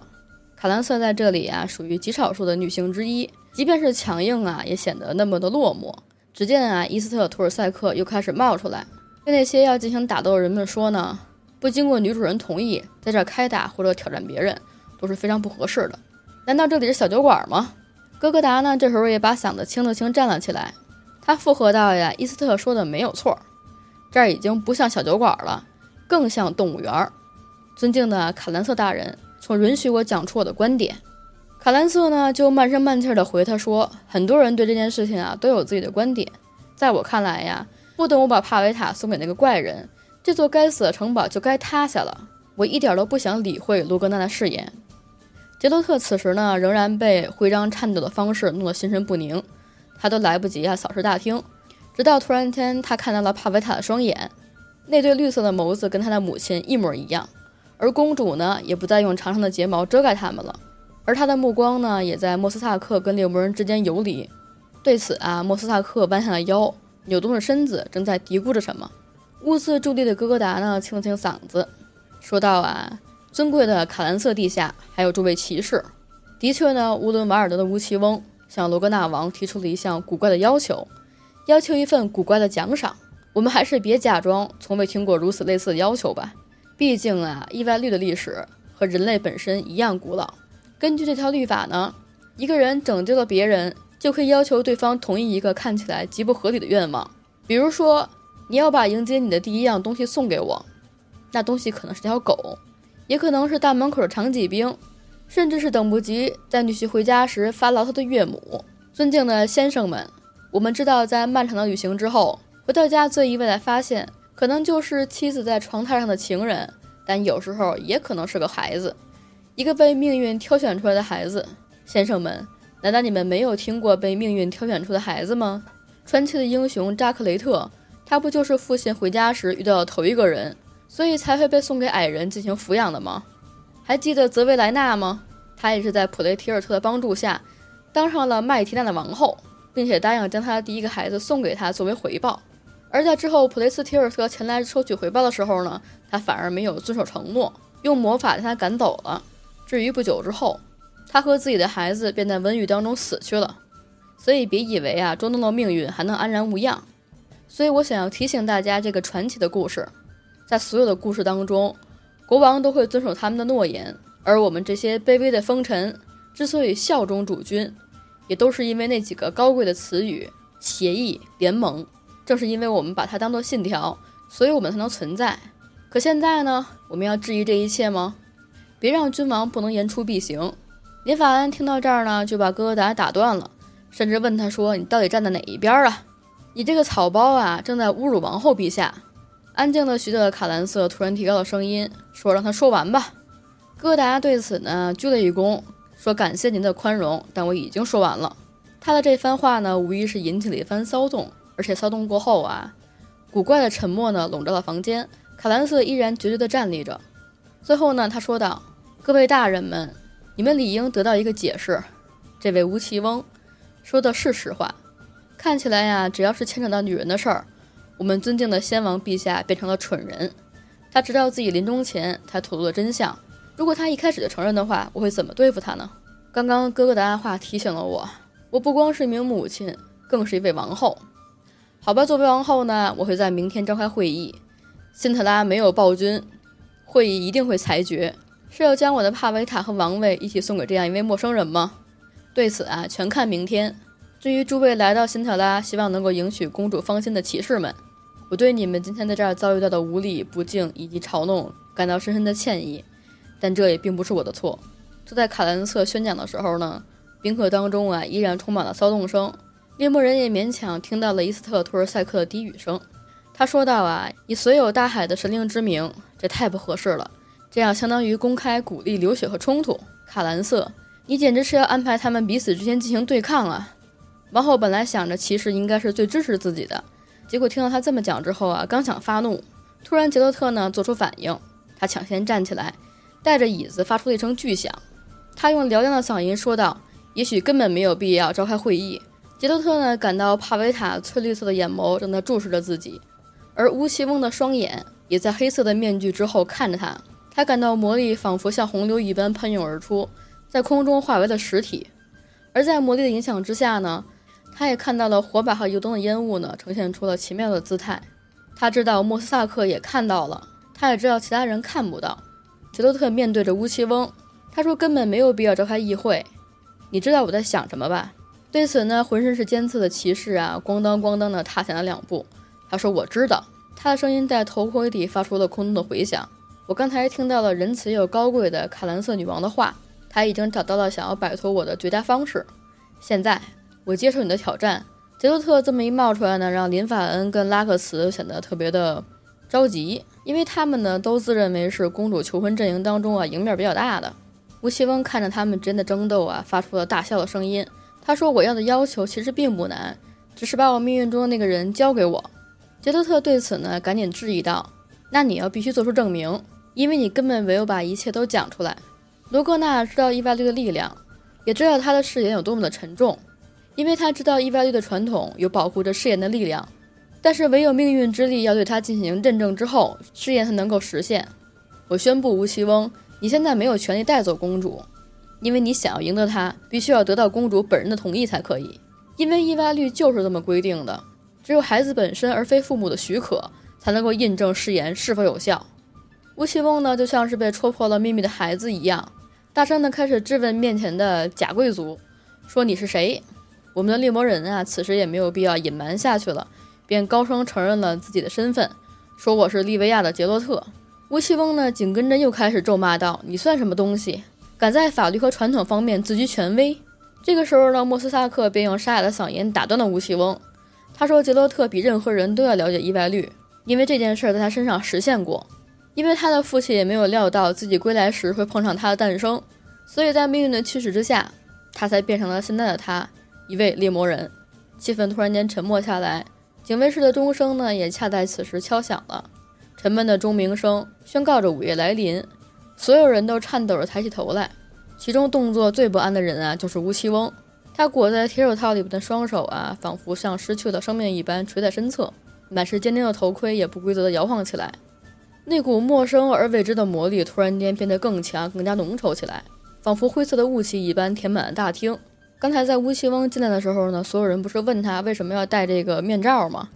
卡兰瑟在这里啊，属于极少数的女性之一，即便是强硬啊，也显得那么的落寞。只见啊，伊斯特·图尔塞克又开始冒出来，对那些要进行打斗的人们说呢，不经过女主人同意，在这开打或者挑战别人，都是非常不合适的。难道这里是小酒馆吗？哥哥达呢，这时候也把嗓子清了清，站了起来，他附和道呀，伊斯特说的没有错，这儿已经不像小酒馆了，更像动物园。尊敬的卡兰瑟大人。请允许我讲出我的观点，卡兰瑟呢就慢声慢气的回他说：“很多人对这件事情啊都有自己的观点，在我看来呀，不等我把帕维塔送给那个怪人，这座该死的城堡就该塌下了。我一点都不想理会罗格纳的誓言。”杰洛特此时呢仍然被徽章颤抖的方式弄得心神不宁，他都来不及啊扫视大厅，直到突然间他看到了帕维塔的双眼，那对绿色的眸子跟他的母亲一模一样。而公主呢，也不再用长长的睫毛遮盖他们了，而她的目光呢，也在莫斯萨克跟猎魔人之间游离。对此啊，莫斯塔克弯下了腰，扭动着身子，正在嘀咕着什么。兀自伫立的哥哥达呢，清了清嗓子，说道：“啊，尊贵的卡兰瑟陛下，还有诸位骑士，的确呢，乌伦瓦尔德的乌奇翁向罗格纳王提出了一项古怪的要求，要求一份古怪的奖赏。我们还是别假装从未听过如此类似的要求吧。”毕竟啊，意外率的历史和人类本身一样古老。根据这条律法呢，一个人拯救了别人，就可以要求对方同意一个看起来极不合理的愿望。比如说，你要把迎接你的第一样东西送给我，那东西可能是条狗，也可能是大门口的长戟兵，甚至是等不及在女婿回家时发牢骚的岳母。尊敬的先生们，我们知道，在漫长的旅行之后，回到家最意外的发现。可能就是妻子在床榻上的情人，但有时候也可能是个孩子，一个被命运挑选出来的孩子。先生们，难道你们没有听过被命运挑选出的孩子吗？传奇的英雄扎克雷特，他不就是父亲回家时遇到的头一个人，所以才会被送给矮人进行抚养的吗？还记得泽维莱纳吗？他也是在普雷提尔特的帮助下，当上了麦提娜的王后，并且答应将他的第一个孩子送给他作为回报。而在之后，普雷斯提尔特前来收取回报的时候呢，他反而没有遵守承诺，用魔法将他赶走了。至于不久之后，他和自己的孩子便在瘟疫当中死去了。所以别以为啊，捉弄了命运还能安然无恙。所以我想要提醒大家，这个传奇的故事，在所有的故事当中，国王都会遵守他们的诺言，而我们这些卑微的封臣之所以效忠主君，也都是因为那几个高贵的词语：协议、联盟。正是因为我们把它当做信条，所以我们才能存在。可现在呢，我们要质疑这一切吗？别让君王不能言出必行。林法恩听到这儿呢，就把哥哥达打断了，甚至问他说：“你到底站在哪一边啊？你这个草包啊，正在侮辱王后陛下！”安静了许久的卡兰瑟突然提高了声音，说：“让他说完吧。”哥达对此呢，鞠了一躬，说：“感谢您的宽容，但我已经说完了。”他的这番话呢，无疑是引起了一番骚动。而且骚动过后啊，古怪的沉默呢笼罩了房间。卡兰瑟依然决绝地站立着。最后呢，他说道：“各位大人们，你们理应得到一个解释。这位吴奇翁说的是实话。看起来呀，只要是牵扯到女人的事儿，我们尊敬的先王陛下变成了蠢人。他直到自己临终前才吐露了真相。如果他一开始就承认的话，我会怎么对付他呢？刚刚哥哥的暗话提醒了我，我不光是一名母亲，更是一位王后。”好吧，作为王后呢，我会在明天召开会议。辛特拉没有暴君，会议一定会裁决是要将我的帕维塔和王位一起送给这样一位陌生人吗？对此啊，全看明天。至于诸位来到辛特拉，希望能够迎娶公主芳心的骑士们，我对你们今天在这儿遭遇到的无礼、不敬以及嘲弄感到深深的歉意。但这也并不是我的错。就在卡兰瑟宣讲的时候呢，宾客当中啊，依然充满了骚动声。猎魔人也勉强听到了伊斯特·托尔塞克的低语声。他说道：“啊，以所有大海的神灵之名，这太不合适了。这样相当于公开鼓励流血和冲突。卡兰瑟，你简直是要安排他们彼此之间进行对抗啊！”王后本来想着骑士应该是最支持自己的，结果听到他这么讲之后啊，刚想发怒，突然杰洛特呢做出反应，他抢先站起来，带着椅子发出了一声巨响。他用嘹亮的嗓音说道：“也许根本没有必要召开会议。”杰洛特呢，感到帕维塔翠绿色的眼眸正在注视着自己，而乌奇翁的双眼也在黑色的面具之后看着他。他感到魔力仿佛像洪流一般喷涌而出，在空中化为了实体。而在魔力的影响之下呢，他也看到了火把和油灯的烟雾呢，呈现出了奇妙的姿态。他知道莫斯萨克也看到了，他也知道其他人看不到。杰洛特面对着乌奇翁，他说根本没有必要召开议会。你知道我在想什么吧？对此呢，浑身是尖刺的骑士啊，咣当咣当的踏前了两步。他说我知道。他的声音在头盔里发出了空洞的回响。我刚才听到了仁慈又高贵的卡兰瑟女王的话。他已经找到了想要摆脱我的绝佳方式。现在，我接受你的挑战。杰洛特这么一冒出来呢，让林法恩跟拉克茨显得特别的着急，因为他们呢都自认为是公主求婚阵营当中啊赢面比较大的。吴奇翁看着他们之间的争斗啊，发出了大笑的声音。他说：“我要的要求其实并不难，只是把我命运中的那个人交给我。”杰洛特对此呢，赶紧质疑道：“那你要必须做出证明，因为你根本没有把一切都讲出来。”罗格纳知道伊万绿的力量，也知道他的誓言有多么的沉重，因为他知道伊万绿的传统有保护着誓言的力量。但是唯有命运之力要对他进行认证之后，誓言才能够实现。我宣布，吴奇翁，你现在没有权利带走公主，因为你想要赢得她，必须要得到公主本人的同意才可以。因为伊万律就是这么规定的，只有孩子本身而非父母的许可，才能够印证誓言是否有效。吴奇翁呢，就像是被戳破了秘密的孩子一样。大声地开始质问面前的假贵族，说：“你是谁？”我们的猎魔人啊，此时也没有必要隐瞒下去了，便高声承认了自己的身份，说：“我是利维亚的杰洛特。”乌奇翁呢，紧跟着又开始咒骂道：“你算什么东西，敢在法律和传统方面自居权威？”这个时候呢，莫斯萨克便用沙哑的嗓音打断了乌奇翁，他说：“杰洛特比任何人都要了解意外率，因为这件事在他身上实现过。”因为他的父亲也没有料到自己归来时会碰上他的诞生，所以在命运的驱使之下，他才变成了现在的他，一位猎魔人。气氛突然间沉默下来，警卫室的钟声呢也恰在此时敲响了，沉闷的钟鸣声宣告着午夜来临。所有人都颤抖着抬起头来，其中动作最不安的人啊就是吴奇翁，他裹在铁手套里边的双手啊，仿佛像失去了生命一般垂在身侧，满是坚钉的头盔也不规则地摇晃起来。那股陌生而未知的魔力突然间变得更强、更加浓稠起来，仿佛灰色的雾气一般填满了大厅。刚才在乌奇翁进来的时候呢，所有人不是问他为什么要戴这个面罩吗？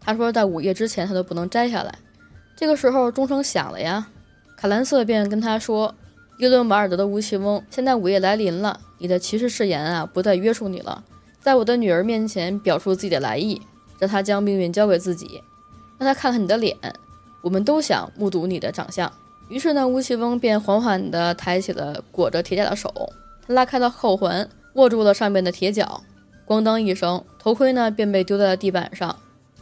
他说在午夜之前他都不能摘下来。这个时候钟声响了呀，卡兰瑟便跟他说：“伊伦瓦尔德的乌奇翁，现在午夜来临了，你的骑士誓言啊不再约束你了，在我的女儿面前表述自己的来意，让她将命运交给自己，让她看看你的脸。”我们都想目睹你的长相。于是呢，乌奇翁便缓缓地抬起了裹着铁甲的手，他拉开了后环，握住了上面的铁角。咣当一声，头盔呢便被丢在了地板上。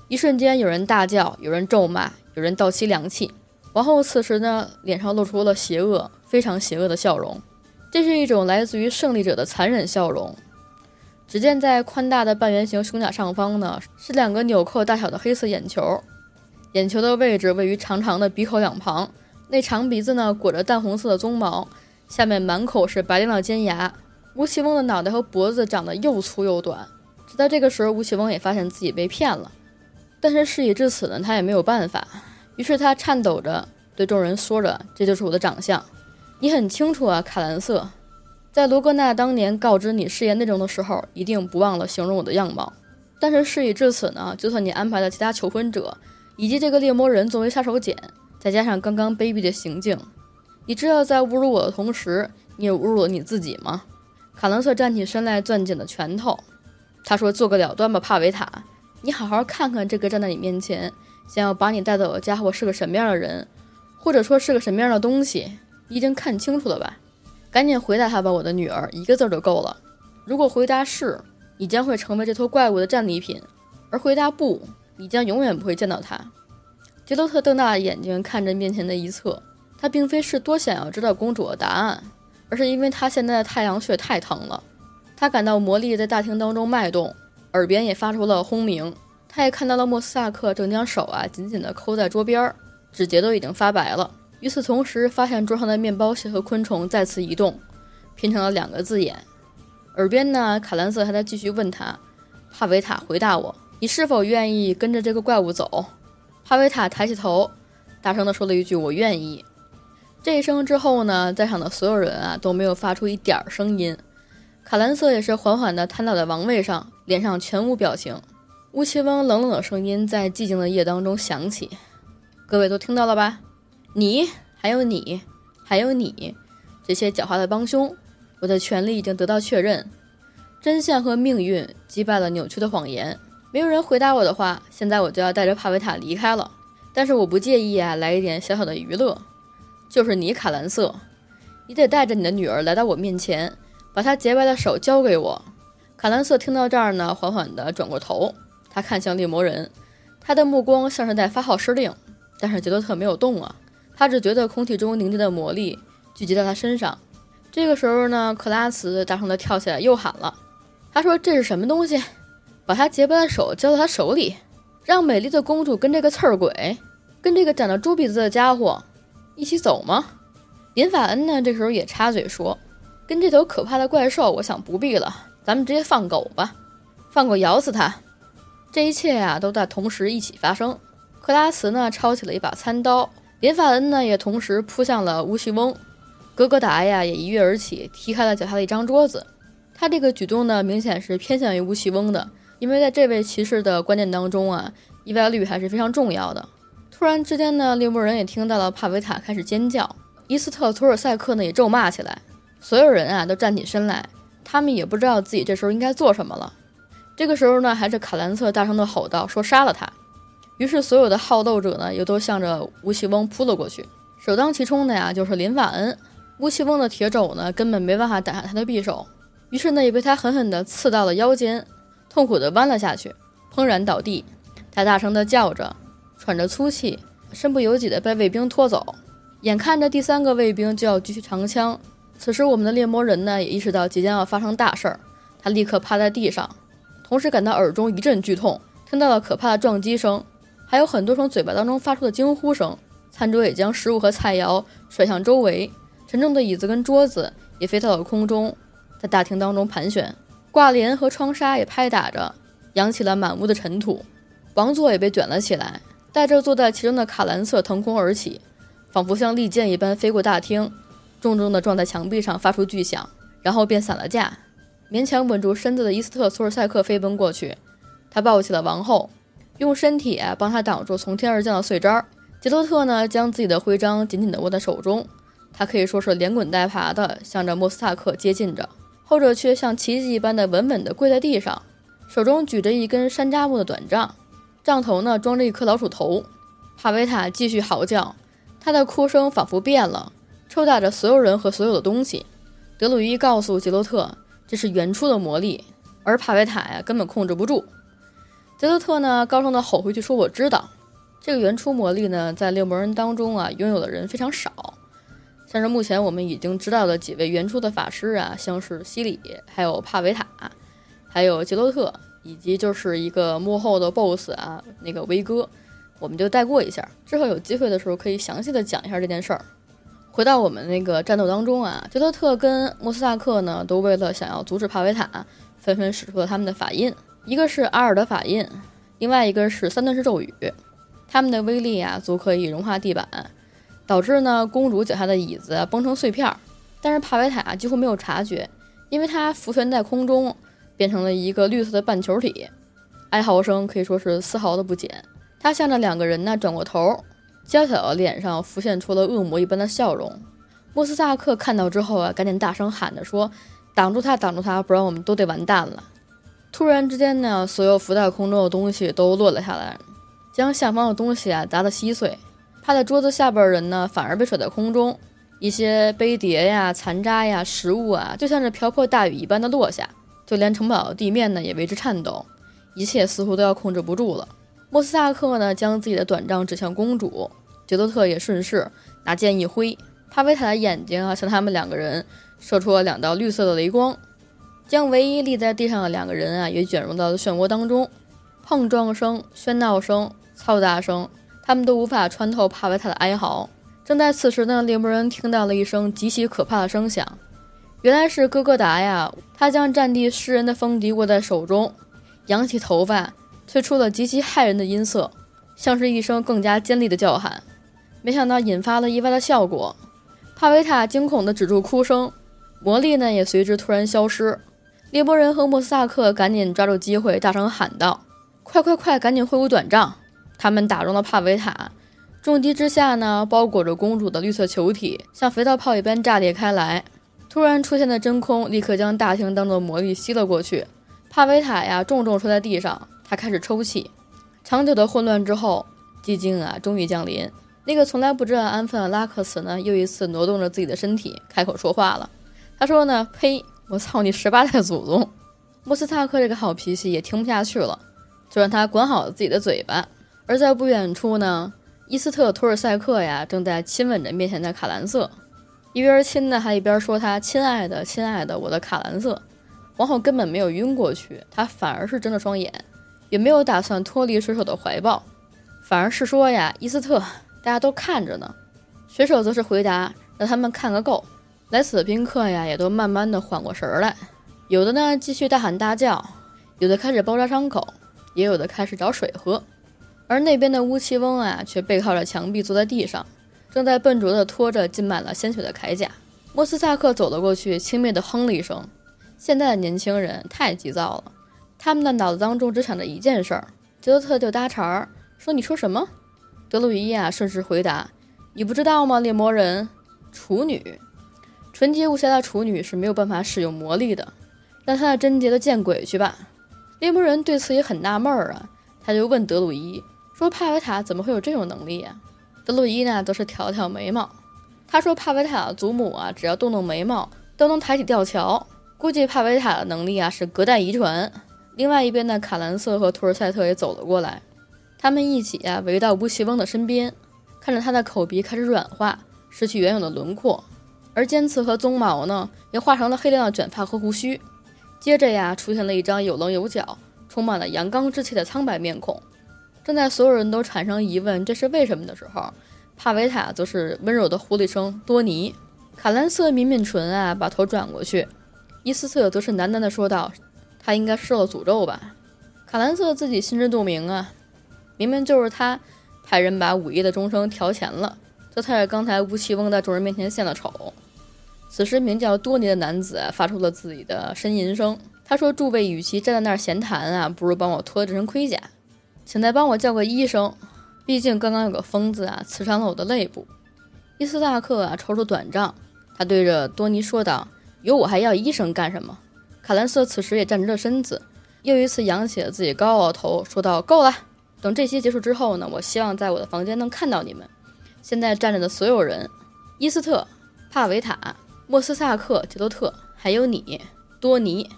一瞬间，有人大叫，有人咒骂，有人倒吸凉气。王后此时呢，脸上露出了邪恶、非常邪恶的笑容，这是一种来自于胜利者的残忍笑容。只见在宽大的半圆形胸甲上方呢，是两个纽扣大小的黑色眼球。眼球的位置位于长长的鼻口两旁，那长鼻子呢裹着淡红色的鬃毛，下面满口是白亮的尖牙。吴奇翁的脑袋和脖子长得又粗又短。直到这个时候，吴奇翁也发现自己被骗了，但是事已至此呢，他也没有办法。于是他颤抖着对众人说着：“这就是我的长相，你很清楚啊，卡兰瑟，在罗格纳当年告知你誓言内容的时候，一定不忘了形容我的样貌。但是事已至此呢，就算你安排了其他求婚者。”以及这个猎魔人作为杀手锏，再加上刚刚卑鄙的行径，你知道在侮辱我的同时，你也侮辱了你自己吗？卡伦瑟站起身来，攥紧了拳头。他说：“做个了断吧，帕维塔，你好好看看这个站在你面前，想要把你带走的家伙是个什么样的人，或者说是个什么样的东西？你已经看清楚了吧？赶紧回答他吧，我的女儿，一个字就够了。如果回答是，你将会成为这头怪物的战利品；而回答不。”你将永远不会见到他。杰洛特瞪大了眼睛看着面前的一侧，他并非是多想要知道公主的答案，而是因为他现在的太阳穴太疼了。他感到魔力在大厅当中脉动，耳边也发出了轰鸣。他也看到了莫斯萨克正将手啊紧紧地扣在桌边，指节都已经发白了。与此同时，发现桌上的面包屑和昆虫再次移动，拼成了两个字眼。耳边呢，卡兰瑟还在继续问他：“帕维塔，回答我。”你是否愿意跟着这个怪物走？帕维塔抬起头，大声地说了一句：“我愿意。”这一声之后呢，在场的所有人啊都没有发出一点儿声音。卡兰瑟也是缓缓地瘫倒在王位上，脸上全无表情。乌奇翁冷冷的声音在寂静的夜当中响起：“各位都听到了吧？你，还有你，还有你，这些狡猾的帮凶，我的权利已经得到确认。真相和命运击败了扭曲的谎言。没有人回答我的话，现在我就要带着帕维塔离开了。但是我不介意啊，来一点小小的娱乐。就是你，卡兰瑟，你得带着你的女儿来到我面前。”把她洁白的手交给我。卡兰瑟听到这儿呢，缓缓地转过头，他看向猎魔人，他的目光像是在发号施令。但是杰洛特没有动啊，他只觉得空气中凝结的魔力聚集在他身上。这个时候呢，克拉茨大声地跳起来，又喊了：“他说这是什么东西？把他洁白的手交到他手里，让美丽的公主跟这个刺儿鬼，跟这个长着猪鼻子的家伙一起走吗？”林法恩呢，这时候也插嘴说。跟这头可怕的怪兽，我想不必了，咱们直接放狗吧，放狗咬死它。这一切呀，都在同时一起发生。克拉茨呢，抄起了一把餐刀，林法恩呢，也同时扑向了乌西翁。格格达呀，也一跃而起，踢开了脚下的一张桌子。他这个举动呢，明显是偏向于乌西翁的，因为在这位骑士的观念当中啊，意外率还是非常重要的。突然之间呢，猎魔人也听到了帕维塔开始尖叫，伊斯特图尔塞克呢，也咒骂起来。所有人啊都站起身来，他们也不知道自己这时候应该做什么了。这个时候呢，还是卡兰策大声的吼道：“说杀了他！”于是所有的好斗者呢，又都向着乌奇翁扑了过去。首当其冲的呀，就是林瓦恩。乌奇翁的铁肘呢，根本没办法挡下他的匕首，于是呢，也被他狠狠地刺到了腰间，痛苦地弯了下去，砰然倒地。他大声地叫着，喘着粗气，身不由己地被卫兵拖走。眼看着第三个卫兵就要举起长枪。此时，我们的猎魔人呢也意识到即将要发生大事儿，他立刻趴在地上，同时感到耳中一阵剧痛，听到了可怕的撞击声，还有很多从嘴巴当中发出的惊呼声。餐桌也将食物和菜肴甩向周围，沉重的椅子跟桌子也飞到了空中，在大厅当中盘旋，挂帘和窗纱也拍打着，扬起了满屋的尘土。王座也被卷了起来，带着坐在其中的卡兰瑟腾空而起，仿佛像利剑一般飞过大厅。重重地撞在墙壁上，发出巨响，然后便散了架。勉强稳住身子的伊斯特索尔塞克飞奔过去，他抱起了王后，用身体帮他挡住从天而降的碎渣。杰洛特呢，将自己的徽章紧紧地握在手中，他可以说是连滚带爬地向着莫斯塔克接近着，后者却像奇迹一般的稳稳地跪在地上，手中举着一根山楂木的短杖，杖头呢装着一颗老鼠头。帕维塔继续嚎叫，他的哭声仿佛变了。抽打着所有人和所有的东西，德鲁伊告诉杰洛特，这是原初的魔力，而帕维塔呀根本控制不住。杰洛特呢高声的吼回去说：“我知道，这个原初魔力呢，在六魔人当中啊，拥有的人非常少。像是目前我们已经知道的几位原初的法师啊，像是西里，还有帕维塔，还有杰洛特，以及就是一个幕后的 BOSS 啊，那个威哥，我们就带过一下，之后有机会的时候可以详细的讲一下这件事儿。”回到我们那个战斗当中啊，杰洛特跟莫斯萨克呢，都为了想要阻止帕维塔，纷纷使出了他们的法印，一个是阿尔德法印，另外一个是三段式咒语，他们的威力啊，足可以融化地板，导致呢公主脚下的椅子崩成碎片儿。但是帕维塔几乎没有察觉，因为他浮悬在空中，变成了一个绿色的半球体，哀嚎声可以说是丝毫的不减。他向着两个人呢转过头。娇小的脸上浮现出了恶魔一般的笑容。莫斯萨克看到之后啊，赶紧大声喊着说：“挡住他，挡住他，不然我们都得完蛋了！”突然之间呢，所有浮在空中的东西都落了下来，将下方的东西啊砸得稀碎。趴在桌子下边的人呢，反而被甩在空中。一些杯碟呀、残渣呀、食物啊，就像是瓢泼大雨一般的落下。就连城堡的地面呢，也为之颤抖。一切似乎都要控制不住了。莫斯萨克呢，将自己的短杖指向公主，杰洛特也顺势拿剑一挥，帕维塔的眼睛啊，向他们两个人射出了两道绿色的雷光，将唯一立在地上的两个人啊，也卷入到了漩涡当中。碰撞声、喧闹声、嘈杂声，他们都无法穿透帕维塔的哀嚎。正在此时呢，猎魔人听到了一声极其可怕的声响，原来是哥哥达呀，他将战地诗人的风笛握在手中，扬起头发。吹出了极其骇人的音色，像是一声更加尖利的叫喊。没想到引发了意外的效果，帕维塔惊恐地止住哭声，魔力呢也随之突然消失。猎魔人和莫斯萨克赶紧抓住机会，大声喊道：“快快快，赶紧挥舞短杖！”他们打中了帕维塔，重击之下呢，包裹着公主的绿色球体像肥皂泡一般炸裂开来。突然出现的真空立刻将大厅当中的魔力吸了过去，帕维塔呀重重摔在地上，他开始抽泣。长久的混乱之后，寂静啊终于降临。那个从来不知道安分的拉克斯呢，又一次挪动着自己的身体，开口说话了。他说呢：“呸！我操你十八代祖宗！”莫斯塔克这个好脾气也听不下去了，就让他管好自己的嘴巴。而在不远处呢，伊斯特·托尔塞克呀正在亲吻着面前的卡兰瑟，一边亲呢，还一边说：“他亲爱的，亲爱的，我的卡兰瑟。”王后根本没有晕过去，她反而是睁着双眼，也没有打算脱离水手的怀抱，反而是说：“呀，伊斯特。”大家都看着呢，水手则是回答让他们看个够。来此的宾客呀，也都慢慢的缓过神来，有的呢继续大喊大叫，有的开始包扎伤口，也有的开始找水喝。而那边的乌奇翁啊，却背靠着墙壁坐在地上，正在笨拙地拖着浸满了鲜血的铠甲。莫斯萨克走了过去，轻蔑地哼了一声。现在的年轻人太急躁了，他们的脑子当中只想着一件事儿。杰洛特就搭茬儿说：“你说什么？”德鲁伊亚顺势回答：“你不知道吗，猎魔人，处女，纯洁无瑕的处女是没有办法使用魔力的。让她的贞洁的见鬼去吧！”猎魔人对此也很纳闷儿啊，他就问德鲁伊说：“帕维塔怎么会有这种能力呀？”德鲁伊呢，则是挑挑眉毛，他说：“帕维塔的祖母啊，只要动动眉毛，都能抬起吊桥。估计帕维塔的能力啊，是隔代遗传。”另外一边的卡兰瑟和图尔塞特也走了过来。他们一起啊围到乌奇翁的身边，看着他的口鼻开始软化，失去原有的轮廓，而尖刺和鬃毛呢也化成了黑亮的卷发和胡须。接着呀，出现了一张有棱有角、充满了阳刚之气的苍白面孔。正在所有人都产生疑问这是为什么的时候，帕维塔则是温柔的呼了一声“多尼”。卡兰瑟抿抿唇啊，把头转过去。伊斯特则是喃喃地说道：“他应该受了诅咒吧？”卡兰瑟自己心知肚明啊。明明就是他派人把午夜的钟声调前了，这才是刚才乌奇翁在众人面前献了丑。此时，名叫多尼的男子发出了自己的呻吟声。他说：“诸位，与其站在那儿闲谈啊，不如帮我脱这身盔甲，请再帮我叫个医生。毕竟刚刚有个疯子啊，刺伤了我的肋部。”伊斯大克啊，抽出短杖，他对着多尼说道：“有我还要医生干什么？”卡兰瑟此时也站直了身子，又一次扬起了自己高傲的头，说道：“够了。”等这些结束之后呢，我希望在我的房间能看到你们。现在站着的所有人，伊斯特、帕维塔、莫斯萨克、杰多特，还有你，多尼。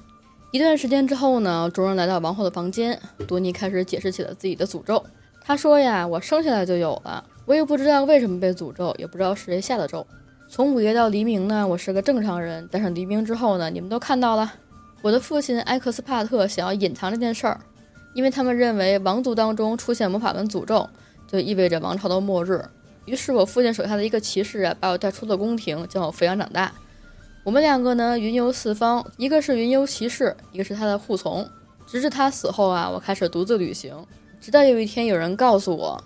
一段时间之后呢，众人来到王后的房间，多尼开始解释起了自己的诅咒。他说呀，我生下来就有了，我也不知道为什么被诅咒，也不知道是谁下的咒。从午夜到黎明呢，我是个正常人，但是黎明之后呢，你们都看到了，我的父亲埃克斯帕特想要隐藏这件事儿。因为他们认为王族当中出现魔法跟诅咒，就意味着王朝的末日。于是我父亲手下的一个骑士啊，把我带出了宫廷，将我抚养长大。我们两个呢，云游四方，一个是云游骑士，一个是他的护从。直至他死后啊，我开始独自旅行。直到有一天，有人告诉我，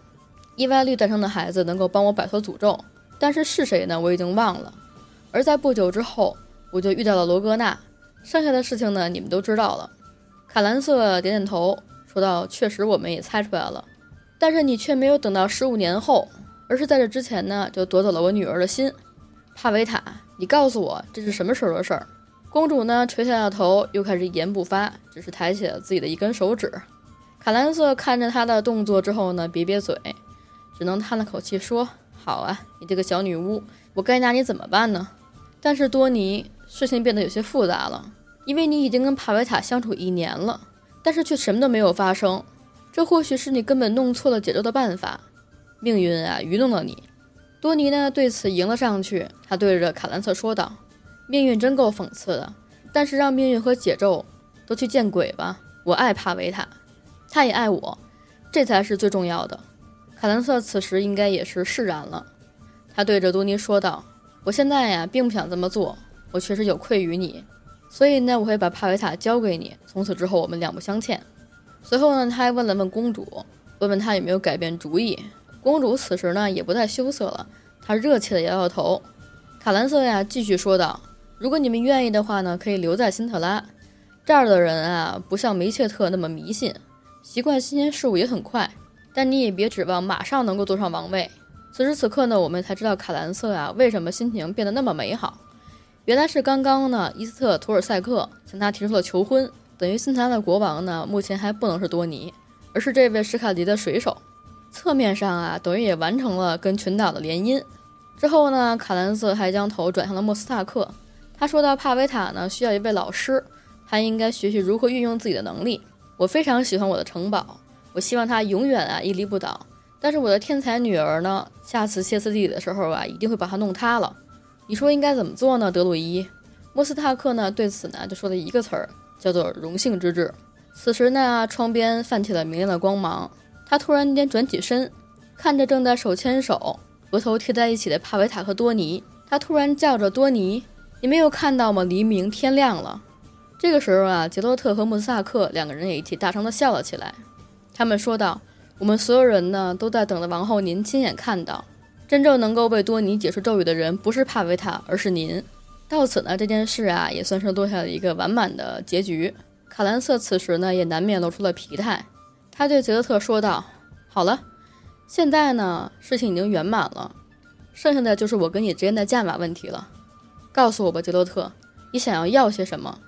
伊万绿诞生的孩子能够帮我摆脱诅咒，但是是谁呢？我已经忘了。而在不久之后，我就遇到了罗格纳。剩下的事情呢，你们都知道了。卡兰瑟点点头。说道：“确实，我们也猜出来了，但是你却没有等到十五年后，而是在这之前呢，就夺走了我女儿的心。帕维塔，你告诉我这是什么时候的事儿？”公主呢，垂下了头，又开始一言不发，只是抬起了自己的一根手指。卡兰瑟看着她的动作之后呢，瘪瘪嘴，只能叹了口气说：“好啊，你这个小女巫，我该拿你怎么办呢？”但是多尼，事情变得有些复杂了，因为你已经跟帕维塔相处一年了。但是却什么都没有发生，这或许是你根本弄错了解咒的办法，命运啊愚弄了你。多尼呢对此迎了上去，他对着卡兰瑟说道：“命运真够讽刺的，但是让命运和解咒都去见鬼吧！我爱帕维塔，他也爱我，这才是最重要的。”卡兰瑟此时应该也是释然了，他对着多尼说道：“我现在呀并不想这么做，我确实有愧于你。”所以呢，我会把帕维塔交给你。从此之后，我们两不相欠。随后呢，他还问了问公主，问问她有没有改变主意。公主此时呢，也不再羞涩了，她热切地摇摇头。卡兰瑟呀继续说道：“如果你们愿意的话呢，可以留在辛特拉。这儿的人啊，不像梅切特那么迷信，习惯新鲜事物也很快。但你也别指望马上能够坐上王位。”此时此刻呢，我们才知道卡兰瑟啊为什么心情变得那么美好。原来是刚刚呢，伊斯特·图尔塞克向他提出了求婚，等于辛特拉的国王呢，目前还不能是多尼，而是这位史卡迪的水手。侧面上啊，等于也完成了跟群岛的联姻。之后呢，卡兰瑟还将头转向了莫斯塔克。他说到：“帕维塔呢，需要一位老师，他应该学习如何运用自己的能力。我非常喜欢我的城堡，我希望它永远啊屹立不倒。但是我的天才女儿呢，下次歇斯底里的时候啊，一定会把它弄塌了。你说应该怎么做呢？”德鲁伊，莫斯塔克呢，对此呢，就说了一个词儿，叫做“荣幸之至”。此时呢，窗边泛起了明亮的光芒。他突然间转起身，看着正在手牵手。额头贴在一起的帕维塔和多尼，他突然叫着多尼：“你没有看到吗？黎明天亮了。”这个时候啊，杰洛特和穆斯萨克两个人也一起大声地笑了起来。他们说道：“我们所有人呢，都在等着王后您亲眼看到，真正能够为多尼解除咒语的人，不是帕维塔，而是您。”到此呢，这件事啊，也算是落下了一个完满的结局。卡兰瑟此时呢，也难免露出了疲态。他对杰洛特说道：“好了。”现在呢，事情已经圆满了，剩下的就是我跟你之间的价码问题了。告诉我吧，杰洛特，你想要要些什么？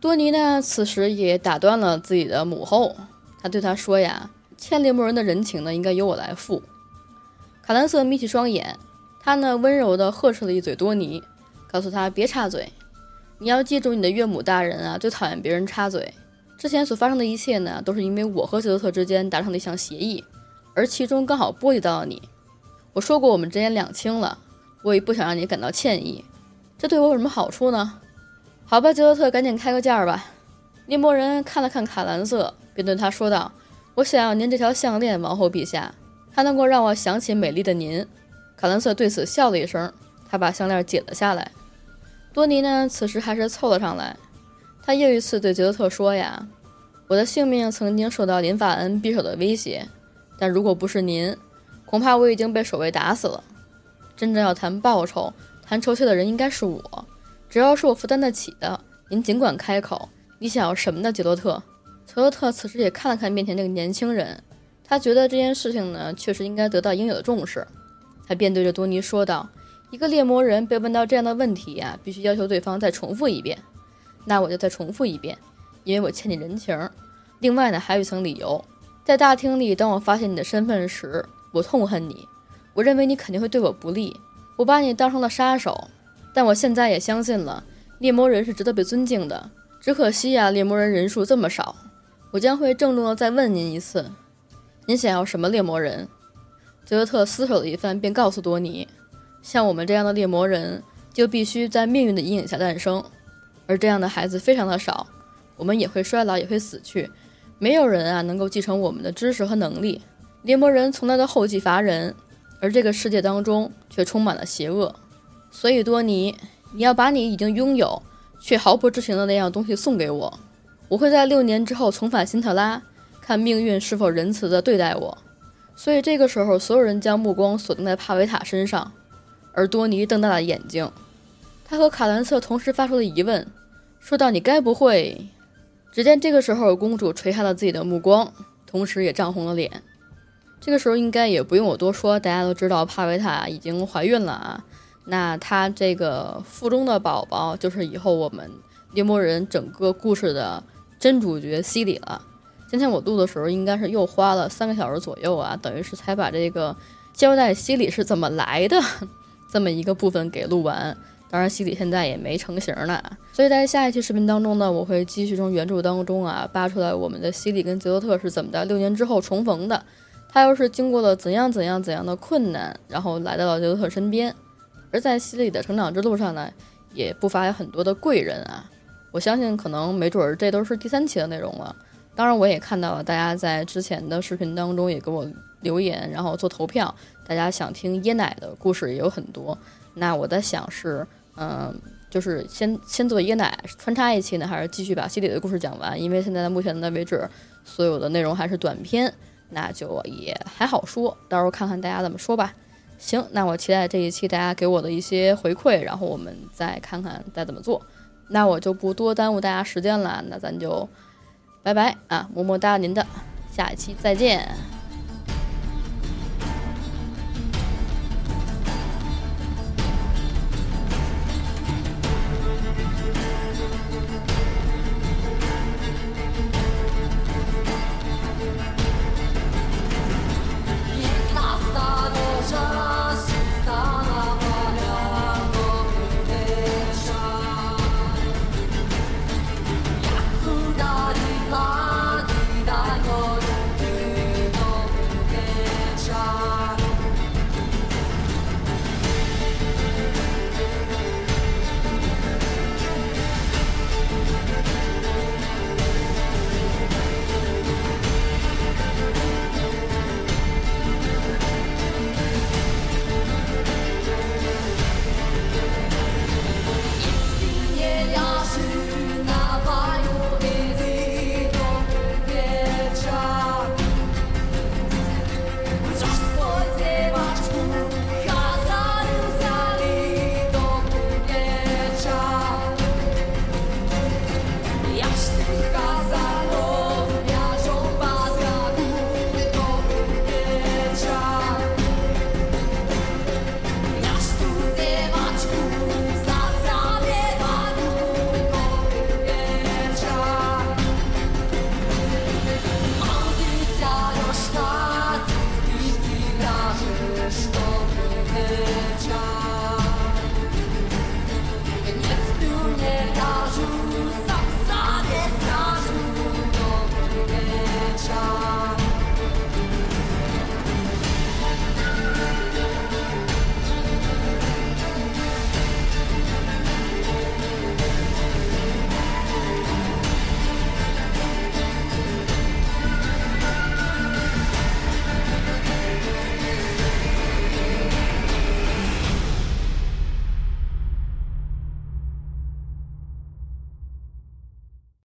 多尼呢，此时也打断了自己的母后，他对他说呀：“欠猎魔人的人情呢，应该由我来付。”卡兰瑟眯起双眼，他呢温柔地呵斥了一嘴多尼，告诉他别插嘴。你要记住，你的岳母大人啊，最讨厌别人插嘴。之前所发生的一切呢，都是因为我和杰洛特之间达成的一项协议。而其中刚好波及到了你，我说过我们之间两清了，我也不想让你感到歉意，这对我有什么好处呢？好吧，杰洛特，赶紧开个价吧。猎魔人看了看卡兰瑟，便对他说道：“我想要您这条项链，王后陛下，它能够让我想起美丽的您。”卡兰瑟对此笑了一声，他把项链解了下来。多尼呢，此时还是凑了上来，他又一次对杰洛特说：“呀，我的性命曾经受到林法恩匕首的威胁。”但如果不是您，恐怕我已经被守卫打死了。真正要谈报酬、谈酬谢的人应该是我，只要是我负担得起的，您尽管开口。你想要什么呢，杰洛特？杰洛特此时也看了看面前这个年轻人，他觉得这件事情呢，确实应该得到应有的重视。他便对着多尼说道：“一个猎魔人被问到这样的问题呀，必须要求对方再重复一遍。那我就再重复一遍，因为我欠你人情。另外呢，还有一层理由。”在大厅里，当我发现你的身份时，我痛恨你。我认为你肯定会对我不利，我把你当成了杀手。但我现在也相信了，猎魔人是值得被尊敬的。只可惜呀，猎魔人人数这么少。我将会郑重地再问您一次：您想要什么猎魔人？泽洛特思索了一番，便告诉多尼：像我们这样的猎魔人，就必须在命运的阴影下诞生，而这样的孩子非常的少。我们也会衰老，也会死去。没有人啊能够继承我们的知识和能力。猎魔人从来都后继乏人，而这个世界当中却充满了邪恶。所以多尼，你要把你已经拥有却毫不知情的那样东西送给我。我会在六年之后重返辛特拉，看命运是否仁慈地对待我。所以这个时候，所有人将目光锁定在帕维塔身上，而多尼瞪大了眼睛，他和卡兰瑟同时发出了疑问，说道：“你该不会……”只见这个时候，公主垂下了自己的目光，同时也涨红了脸。这个时候应该也不用我多说，大家都知道帕维塔已经怀孕了啊。那她这个腹中的宝宝，就是以后我们猎魔人整个故事的真主角西里了。今天我录的时候，应该是又花了三个小时左右啊，等于是才把这个交代西里是怎么来的 这么一个部分给录完。当然，西里现在也没成型呢，所以在下一期视频当中呢，我会继续从原著当中啊扒出来我们的西里跟杰洛特是怎么在六年之后重逢的，他又是经过了怎样怎样怎样的困难，然后来到了杰洛特身边，而在西里的成长之路上呢，也不乏有很多的贵人啊，我相信可能没准儿这都是第三期的内容了。当然，我也看到了大家在之前的视频当中也给我留言，然后做投票，大家想听椰奶的故事也有很多，那我在想是。嗯，就是先先做一个奶穿插一期呢，还是继续把系里的故事讲完？因为现在目前的位置，所有的内容还是短篇，那就也还好说。到时候看看大家怎么说吧。行，那我期待这一期大家给我的一些回馈，然后我们再看看再怎么做。那我就不多耽误大家时间了，那咱就拜拜啊，么么哒，您的下一期再见。